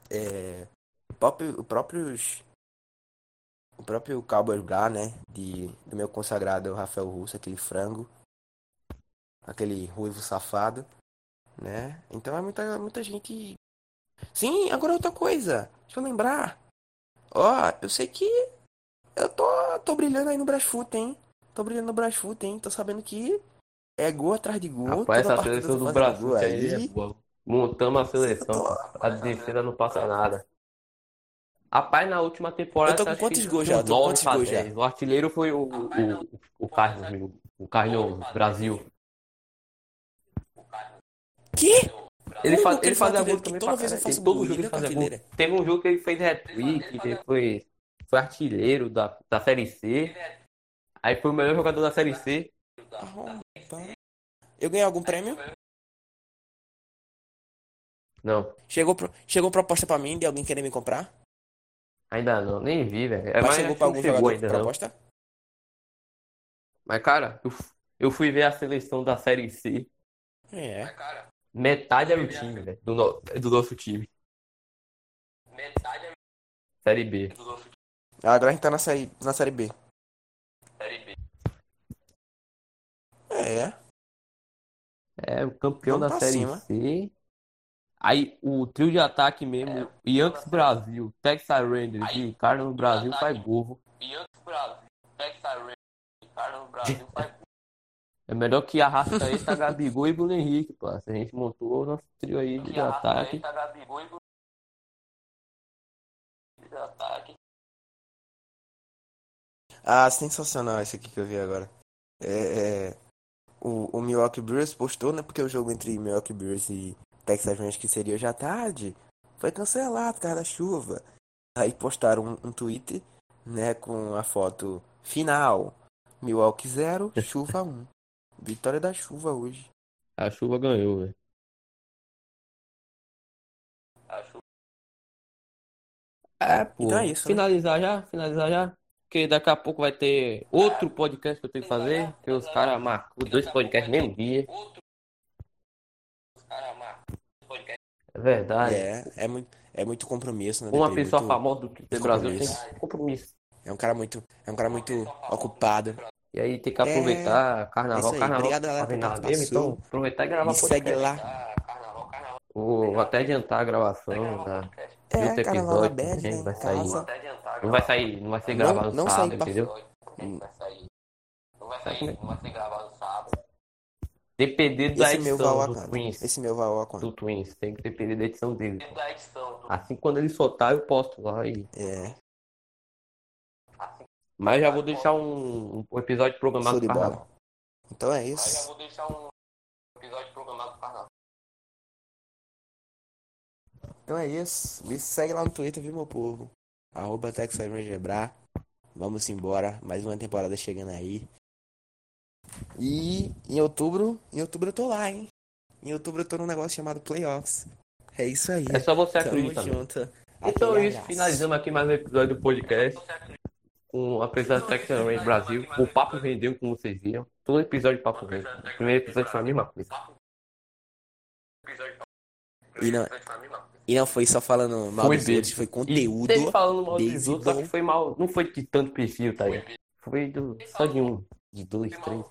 É, o próprio, o próprios, o próprio Cowboys lá, né? De, do meu consagrado Rafael Russo, aquele frango, aquele ruivo safado, né? Então é muita, muita gente. Sim, agora outra coisa. Deixa eu lembrar. Ó, eu sei que eu tô, tô brilhando aí no Brasfoot, hein? Tô brilhando no Brasfoot, hein? Tô sabendo que é gol atrás de gol.
Rapaz, essa seleção
tô
do Brasil aí é boa. Montamos a seleção. A defesa não passa nada. Rapaz, na última temporada.
Eu tô com quantos gols
foi
já? Tô com
9
quantos gols já?
10. O artilheiro foi o, o, o Carlos. O Carlos Brasil.
Que?
Ele, faz, ele
ele faz
fazia gol também
toda vez eu faço
todo jogo
ele
ele fazia gol. Teve um jogo que ele fez hat-trick, depois foi artilheiro da, da Série C. Aí foi o melhor jogador da Série C.
Eu ganhei algum prêmio?
Não,
Chegou, pro- chegou proposta pra mim de alguém querer me comprar?
ainda não, nem vi, velho. É,
Mas
mas
chegou pra
não
algum
chegou
jogador
ainda, não.
proposta?
Mas, cara, eu, eu fui ver a seleção da Série C.
É.
Metade era o time, velho. Do, no- do nosso time. Série B.
Agora a gente tá na série, na série B. É.
É, o campeão
Vamos
da Série
cima.
C. Aí o trio de ataque mesmo, Yankees Brasil, Texas Rangers e Carlos Brasil faz gol. É melhor que a raça aí tá Gabigol e Bruno Henrique, pô. A gente montou o nosso trio aí de ataque.
Ah, sensacional esse aqui que eu vi agora. É, é, o, o Milwaukee Brewers postou, né? Porque o jogo entre Milwaukee Brewers e Texas Rangers, que seria hoje à tarde, foi cancelado por causa da chuva. Aí postaram um, um tweet, né? Com a foto final. Milwaukee 0, chuva 1. Vitória da chuva hoje.
A chuva ganhou, velho. É, pô.
Então é isso, né?
Finalizar já? Finalizar já? Porque daqui a pouco vai ter outro podcast que eu tenho que fazer. Que os caras marcam dois podcasts no mesmo dia. É verdade.
É, é muito, é muito compromisso, né?
Uma pessoa
muito-
famosa do Twitter Brasil tem
compromisso. É um cara muito, é um cara muito ocupado.
E aí tem que aproveitar carnaval.
isso aí.
Carnaval
Obrigado, galera,
tá mesmo, então aproveitar e gravar
Me segue
podcast.
lá.
Vou, vou até adiantar a gravação da, de
É,
outro episódio
bad,
também,
né?
vai sair. Não vai sair, não vai ser
Não-
gravado
não
sábado,
sair pra-
entendeu?
Hum.
Sabe como é? Depender da
Esse
edição do. Twins.
Esse meu vai ao.
Do Twins, tem que depender da edição dele. Assim quando ele soltar, eu posto lá e.
É,
Mas já vou deixar um, um episódio programado
bola.
carnaval.
Então é isso.
vou deixar um episódio programado pro carnaval.
Então é isso. Me segue lá no Twitter, viu, meu povo? Arroba. Vamos embora. Mais uma temporada chegando aí. E em outubro, em outubro eu tô lá, hein? Em outubro eu tô num negócio chamado Playoffs. É isso aí.
É só você acreditar. né?
junto.
Então é isso, finalizamos aqui mais um episódio do podcast. Com a presença do Texas Brasil. O papo rendeu, como vocês viram. Todo episódio de papo rendeu. O primeiro episódio foi a mesma coisa.
E não, e não foi só falando mal
Foi
dos outros, foi
E
conteúdo.
teve falando mal dos outros, só que foi mal. Não foi de tanto perfil, tá aí. Foi do, só de um, de dois, três.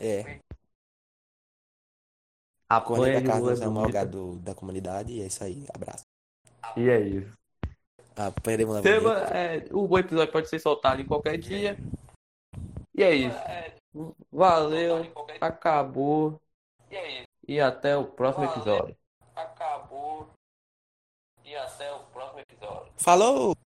É, Corneta
de
Carlos
lua
é o maior gado da comunidade e é isso aí. Abraço.
E é isso.
Apanha mulher
Seba, é, o episódio pode ser soltado em qualquer dia. E é isso. Valeu, acabou. E até o próximo episódio. Acabou. E até o próximo episódio.
Falou!